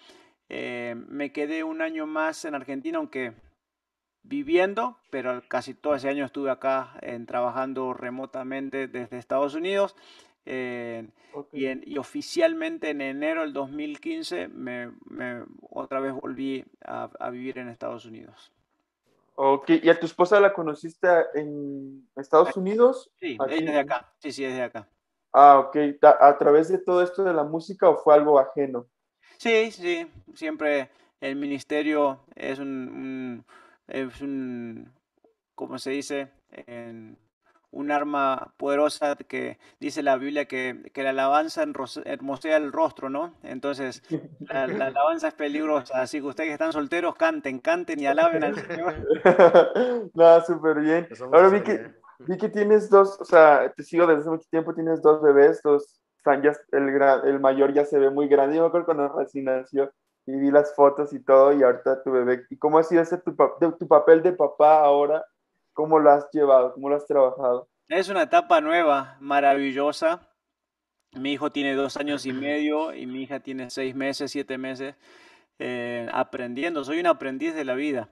Eh, me quedé un año más en Argentina, aunque viviendo, pero casi todo ese año estuve acá en, trabajando remotamente desde Estados Unidos. Eh, y, oficialmente en enero del 2015 me, otra vez volví a, vivir en Estados Unidos. Ok, ¿y a tu esposa la conociste en Estados Unidos? Sí, es de acá, sí, sí, es de acá. Ah, ok, ¿a través de todo esto de la música o fue algo ajeno? Sí, sí, siempre el ministerio es un es un, como se dice, en un arma poderosa que dice la Biblia que, la alabanza hermosea el rostro, ¿no? Entonces, la, alabanza es peligrosa, así que ustedes que están solteros, canten, canten y alaben al Señor. Nada, súper bien. Ahora vi que, vi que tienes dos, o sea, te sigo desde hace mucho tiempo, tienes dos bebés, dos, están ya, el, el mayor ya se ve muy grande, yo me acuerdo cuando recién nació y vi las fotos y todo, y ahorita tu bebé, ¿y cómo ha sido ese tu, tu papel de papá ahora? ¿Cómo lo has llevado? ¿Cómo lo has trabajado? Es una etapa nueva, maravillosa. Mi hijo tiene dos años y medio y mi hija tiene seis meses, siete meses, eh, aprendiendo. Soy un aprendiz de la vida,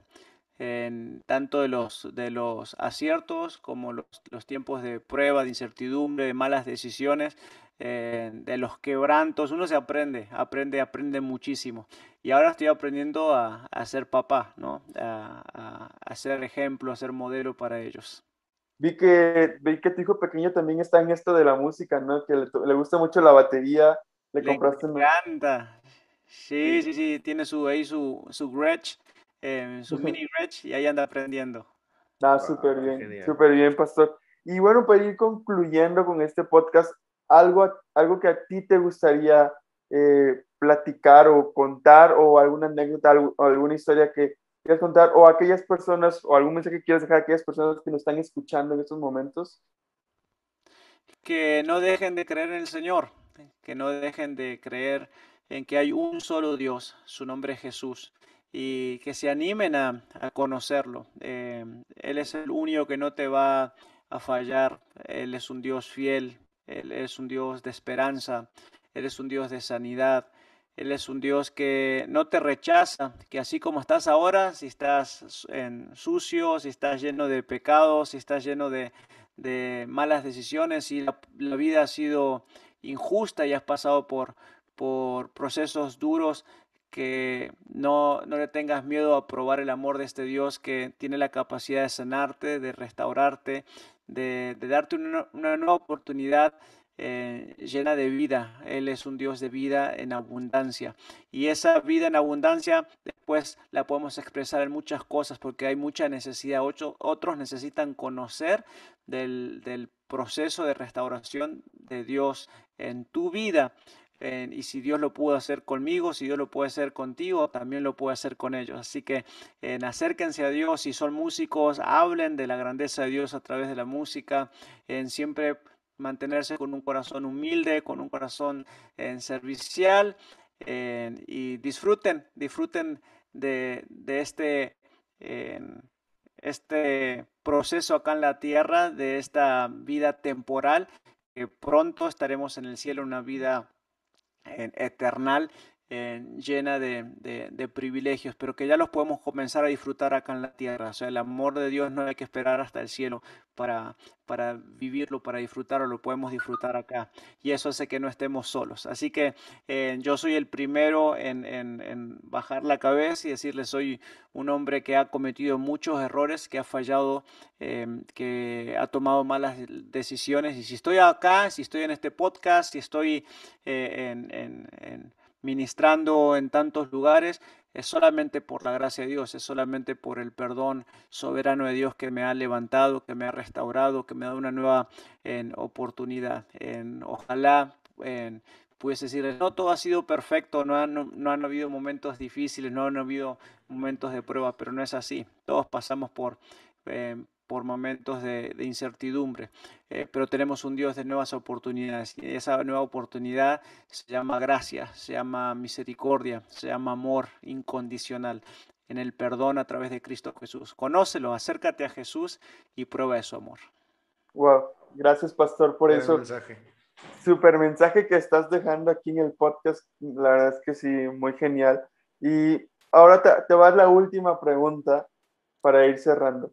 en tanto de los, de los aciertos como los, los tiempos de prueba, de incertidumbre, de malas decisiones, eh, de los quebrantos. Uno se aprende, aprende, aprende muchísimo. Y ahora estoy aprendiendo a, a ser papá, ¿no? A, a, ser ejemplo, a ser modelo para ellos. Vi que, vi que tu hijo pequeño también está en esto de la música, ¿no? Que le, gusta mucho la batería. Le, compraste Me encanta. Sí, sí, sí, tiene su, ahí su, su Gretsch, eh, su mini Gretsch y ahí anda aprendiendo. Ah, súper bien, súper bien, pastor. Y bueno, para ir concluyendo con este podcast, algo, algo que a ti te gustaría eh, platicar o contar o alguna anécdota, o alguna historia que quieras contar o aquellas personas o algún mensaje que quieras dejar a aquellas personas que nos están escuchando en estos momentos? Que no dejen de creer en el Señor, que no dejen de creer en que hay un solo Dios, su nombre es Jesús, y que se animen a, conocerlo. Eh, él es el único que no te va a fallar, Él es un Dios fiel, Él es un Dios de esperanza, Él es un Dios de sanidad, él es un Dios que no te rechaza, que así como estás ahora, si estás en sucio, si estás lleno de pecados, si estás lleno de, malas decisiones, si la, vida ha sido injusta y has pasado por, por procesos duros, que no, no, le tengas miedo a probar el amor de este Dios que tiene la capacidad de sanarte, de restaurarte, de, darte una, nueva oportunidad eh, llena de vida. Él es un Dios de vida en abundancia. Y esa vida en abundancia después la podemos expresar en muchas cosas porque hay mucha necesidad. otros necesitan conocer del, del proceso de restauración de Dios en tu vida. Y si Dios lo pudo hacer conmigo, si Dios lo puede hacer contigo, también lo puede hacer con ellos. Así que en acérquense a Dios, si son músicos, hablen de la grandeza de Dios a través de la música. En siempre mantenerse con un corazón humilde, con un corazón servicial y disfruten, disfruten de, este, este proceso acá en la tierra, de esta vida temporal, que pronto estaremos en el cielo, una vida eternal llena de, privilegios, pero que ya los podemos comenzar a disfrutar acá en la tierra. O sea, el amor de Dios no hay que esperar hasta el cielo para, para vivirlo, para disfrutarlo, lo podemos disfrutar acá. Y eso hace que no estemos solos. Así que eh, yo soy el primero en, bajar la cabeza y decirle, soy un hombre que ha cometido muchos errores, que ha fallado, em, que ha tomado malas decisiones. Y si estoy acá, si estoy en este podcast, si estoy eh, en ministrando en tantos lugares, es solamente por la gracia de Dios, es solamente por el perdón soberano de Dios que me ha levantado, que me ha restaurado, que me ha dado una nueva oportunidad. En, ojalá en, pudiese decir, no todo ha sido perfecto, no han, no han habido momentos difíciles, no han habido momentos de prueba, pero no es así. Todos pasamos por, por momentos de, incertidumbre, eh, pero tenemos un Dios de nuevas oportunidades y esa nueva oportunidad se llama gracia, se llama misericordia, se llama amor incondicional en el perdón a través de Cristo Jesús. Conócelo, acércate a Jesús y prueba de su amor. Wow, gracias pastor por eso. Mensaje. Super mensaje que estás dejando aquí en el podcast, la verdad es que sí, muy genial. Y ahora te, te va la última pregunta para ir cerrando.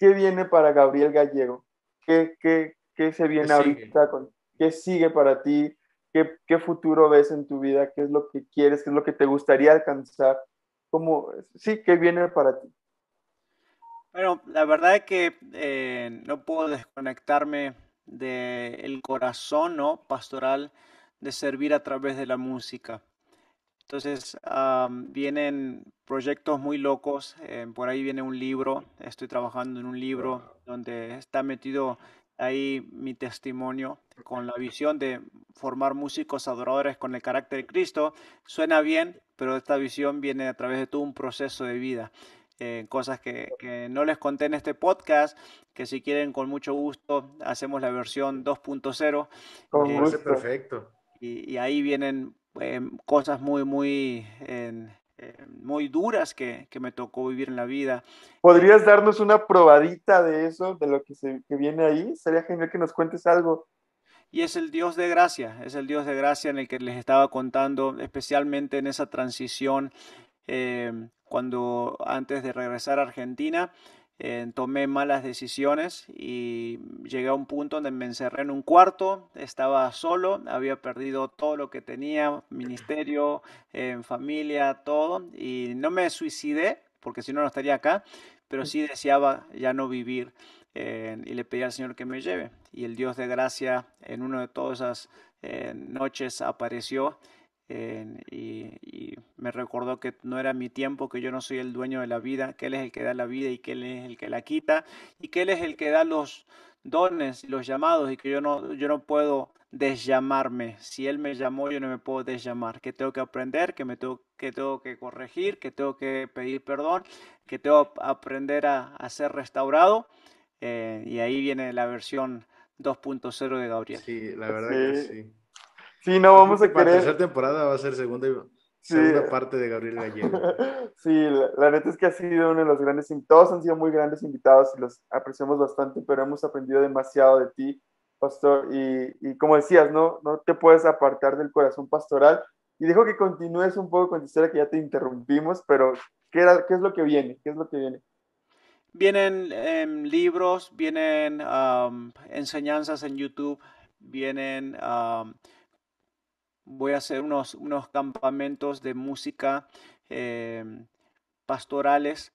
¿Qué viene para Gabriel Gallego? ¿Qué, qué, qué se viene ahorita? Con, ¿Qué sigue para ti? ¿Qué, ¿Qué, futuro ves en tu vida? ¿Qué es lo que quieres? ¿Qué es lo que te gustaría alcanzar? ¿Cómo, sí, qué viene para ti? Bueno, la verdad es que eh, no puedo desconectarme del corazón ¿no? pastoral de servir a través de la música. Entonces, vienen proyectos muy locos. Eh, por ahí viene un libro. Estoy trabajando en un libro donde está metido ahí mi testimonio con la visión de formar músicos adoradores con el carácter de Cristo. Suena bien, pero esta visión viene a través de todo un proceso de vida. Eh, cosas que, que, no les conté en este podcast, que si quieren con mucho gusto hacemos la versión 2.0. Eh, perfecto. Y, y, ahí vienen Em, cosas muy, muy, muy duras que, que, me tocó vivir en la vida. ¿Podrías darnos una probadita de eso, de lo que, se, que viene ahí? Sería genial que nos cuentes algo. Y es el Dios de gracia, es el Dios de gracia en el que les estaba contando, especialmente en esa transición, em, cuando antes de regresar a Argentina, eh, tomé malas decisiones y llegué a un punto donde me encerré en un cuarto, estaba solo, había perdido todo lo que tenía, ministerio, eh, familia, todo, y no me suicidé, porque si no, no estaría acá, pero sí deseaba ya no vivir eh, y le pedí al Señor que me lleve. Y el Dios de gracia en una de todas esas noches apareció y, me recordó que no era mi tiempo, que yo no soy el dueño de la vida, que Él es el que da la vida y que Él es el que la quita, y que Él es el que da los dones y los llamados, y que yo no, yo no puedo desllamarme. Si Él me llamó, yo no me puedo desllamar. Que tengo que aprender, que me tengo que, tengo que corregir, que tengo que pedir perdón, que tengo que aprender a, ser restaurado. Eh, y ahí viene la versión 2.0 de Gabriel. Sí, la verdad que sí. Sí, no vamos a querer. La tercera temporada va a ser segunda, segunda parte de Gabriel Gallego. sí, la, neta es que ha sido uno de los grandes, todos han sido muy grandes invitados y los apreciamos bastante, pero hemos aprendido demasiado de ti, pastor. Y, y como decías, ¿no? no te puedes apartar del corazón pastoral. Y dejo que continúes un poco con tu historia, que ya te interrumpimos, pero ¿qué, era, qué es lo que viene? ¿Qué es lo que viene? Vienen em, libros, vienen enseñanzas en YouTube, vienen voy a hacer unos, unos campamentos de música eh, pastorales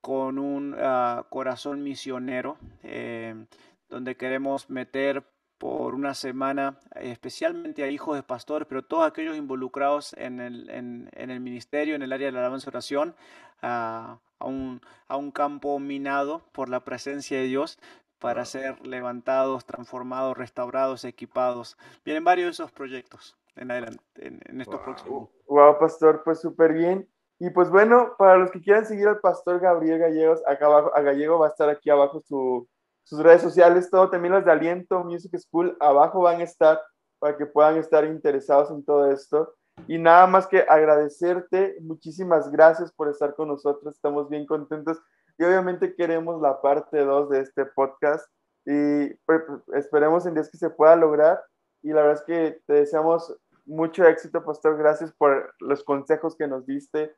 con un ah, corazón misionero, eh, donde queremos meter por una semana, especialmente a hijos de pastores, pero todos aquellos involucrados en el, en, el ministerio, en el área de la alabanza y oración, a, un, a un campo minado por la presencia de Dios, para ser levantados, transformados, restaurados, equipados. Vienen varios de esos proyectos en adelante, en, estos próximos. Wow, pastor, pues súper bien. Y pues bueno, para los que quieran seguir al pastor Gabriel Gallegos, acá abajo, a Gallego va a estar aquí abajo su, sus redes sociales, todo, también las de Aliento Music School, abajo van a estar para que puedan estar interesados en todo esto. Y nada más que agradecerte, muchísimas gracias por estar con nosotros, estamos bien contentos y obviamente queremos la parte 2 de este podcast y pues, esperemos en Dios que se pueda lograr y la verdad es que te deseamos mucho éxito, Pastor. Gracias por los consejos que nos diste.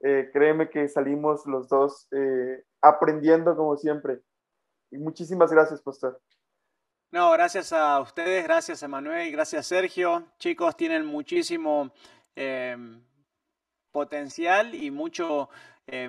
Eh, créeme que salimos los dos eh, aprendiendo como siempre. Y muchísimas gracias, Pastor. No, gracias a ustedes, gracias a Manuel, gracias Sergio. Chicos, tienen muchísimo eh, potencial y mucho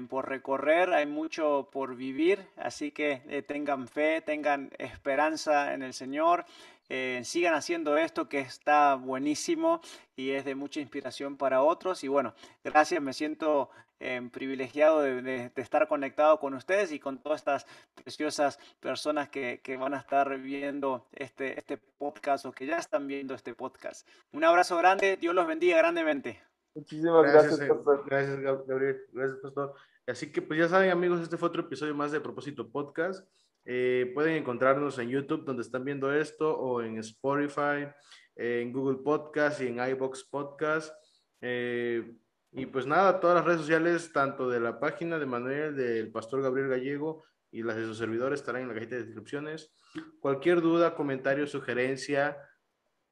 por recorrer, hay mucho por vivir, así que tengan fe, tengan esperanza en el Señor. Eh, sigan haciendo esto que está buenísimo y es de mucha inspiración para otros. Y bueno, gracias, me siento eh, privilegiado de, estar conectado con ustedes y con todas estas preciosas personas que, van a estar viendo este, este podcast o que ya están viendo este podcast. Un abrazo grande, Dios los bendiga grandemente. Muchísimas gracias, gracias Pastor. Gracias, Gabriel. Gracias, Pastor. Así que pues ya saben amigos, este fue otro episodio más de Propósito Podcast. Eh, pueden encontrarnos en YouTube donde están viendo esto o en Spotify, en Google Podcast y en iBox Podcast. Eh, y pues nada, todas las redes sociales, tanto de la página de Manuel, del Pastor Gabriel Gallego y las de sus servidores estarán en la cajita de descripciones. Cualquier duda, comentario, sugerencia,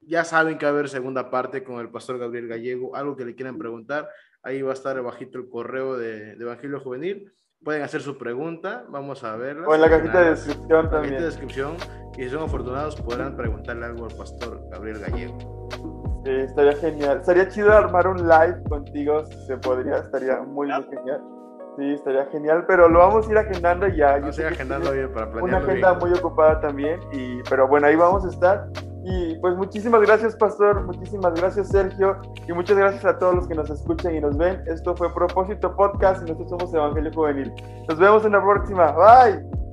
ya saben que va a haber segunda parte con el Pastor Gabriel Gallego, algo que le quieran preguntar, ahí va a estar bajito el correo de, de Evangelio Juvenil pueden hacer su pregunta, vamos a verla. O en la cajita de descripción también. En la cajita de descripción, y si son afortunados podrán preguntarle algo al pastor Gabriel Gallego. Sí, estaría genial. Estaría chido armar un live contigo, si se podría, estaría muy, muy genial. Sí, estaría genial, pero lo vamos a ir agendando ya. A ir agendando bien para planearlo Una agenda muy ocupada también, y, pero bueno, ahí vamos a estar. Y pues muchísimas gracias, Pastor, muchísimas gracias, Sergio, y muchas gracias a todos los que nos escuchan y nos ven. Esto fue Propósito Podcast y nosotros somos Evangelio Juvenil. Nos vemos en la próxima. Bye.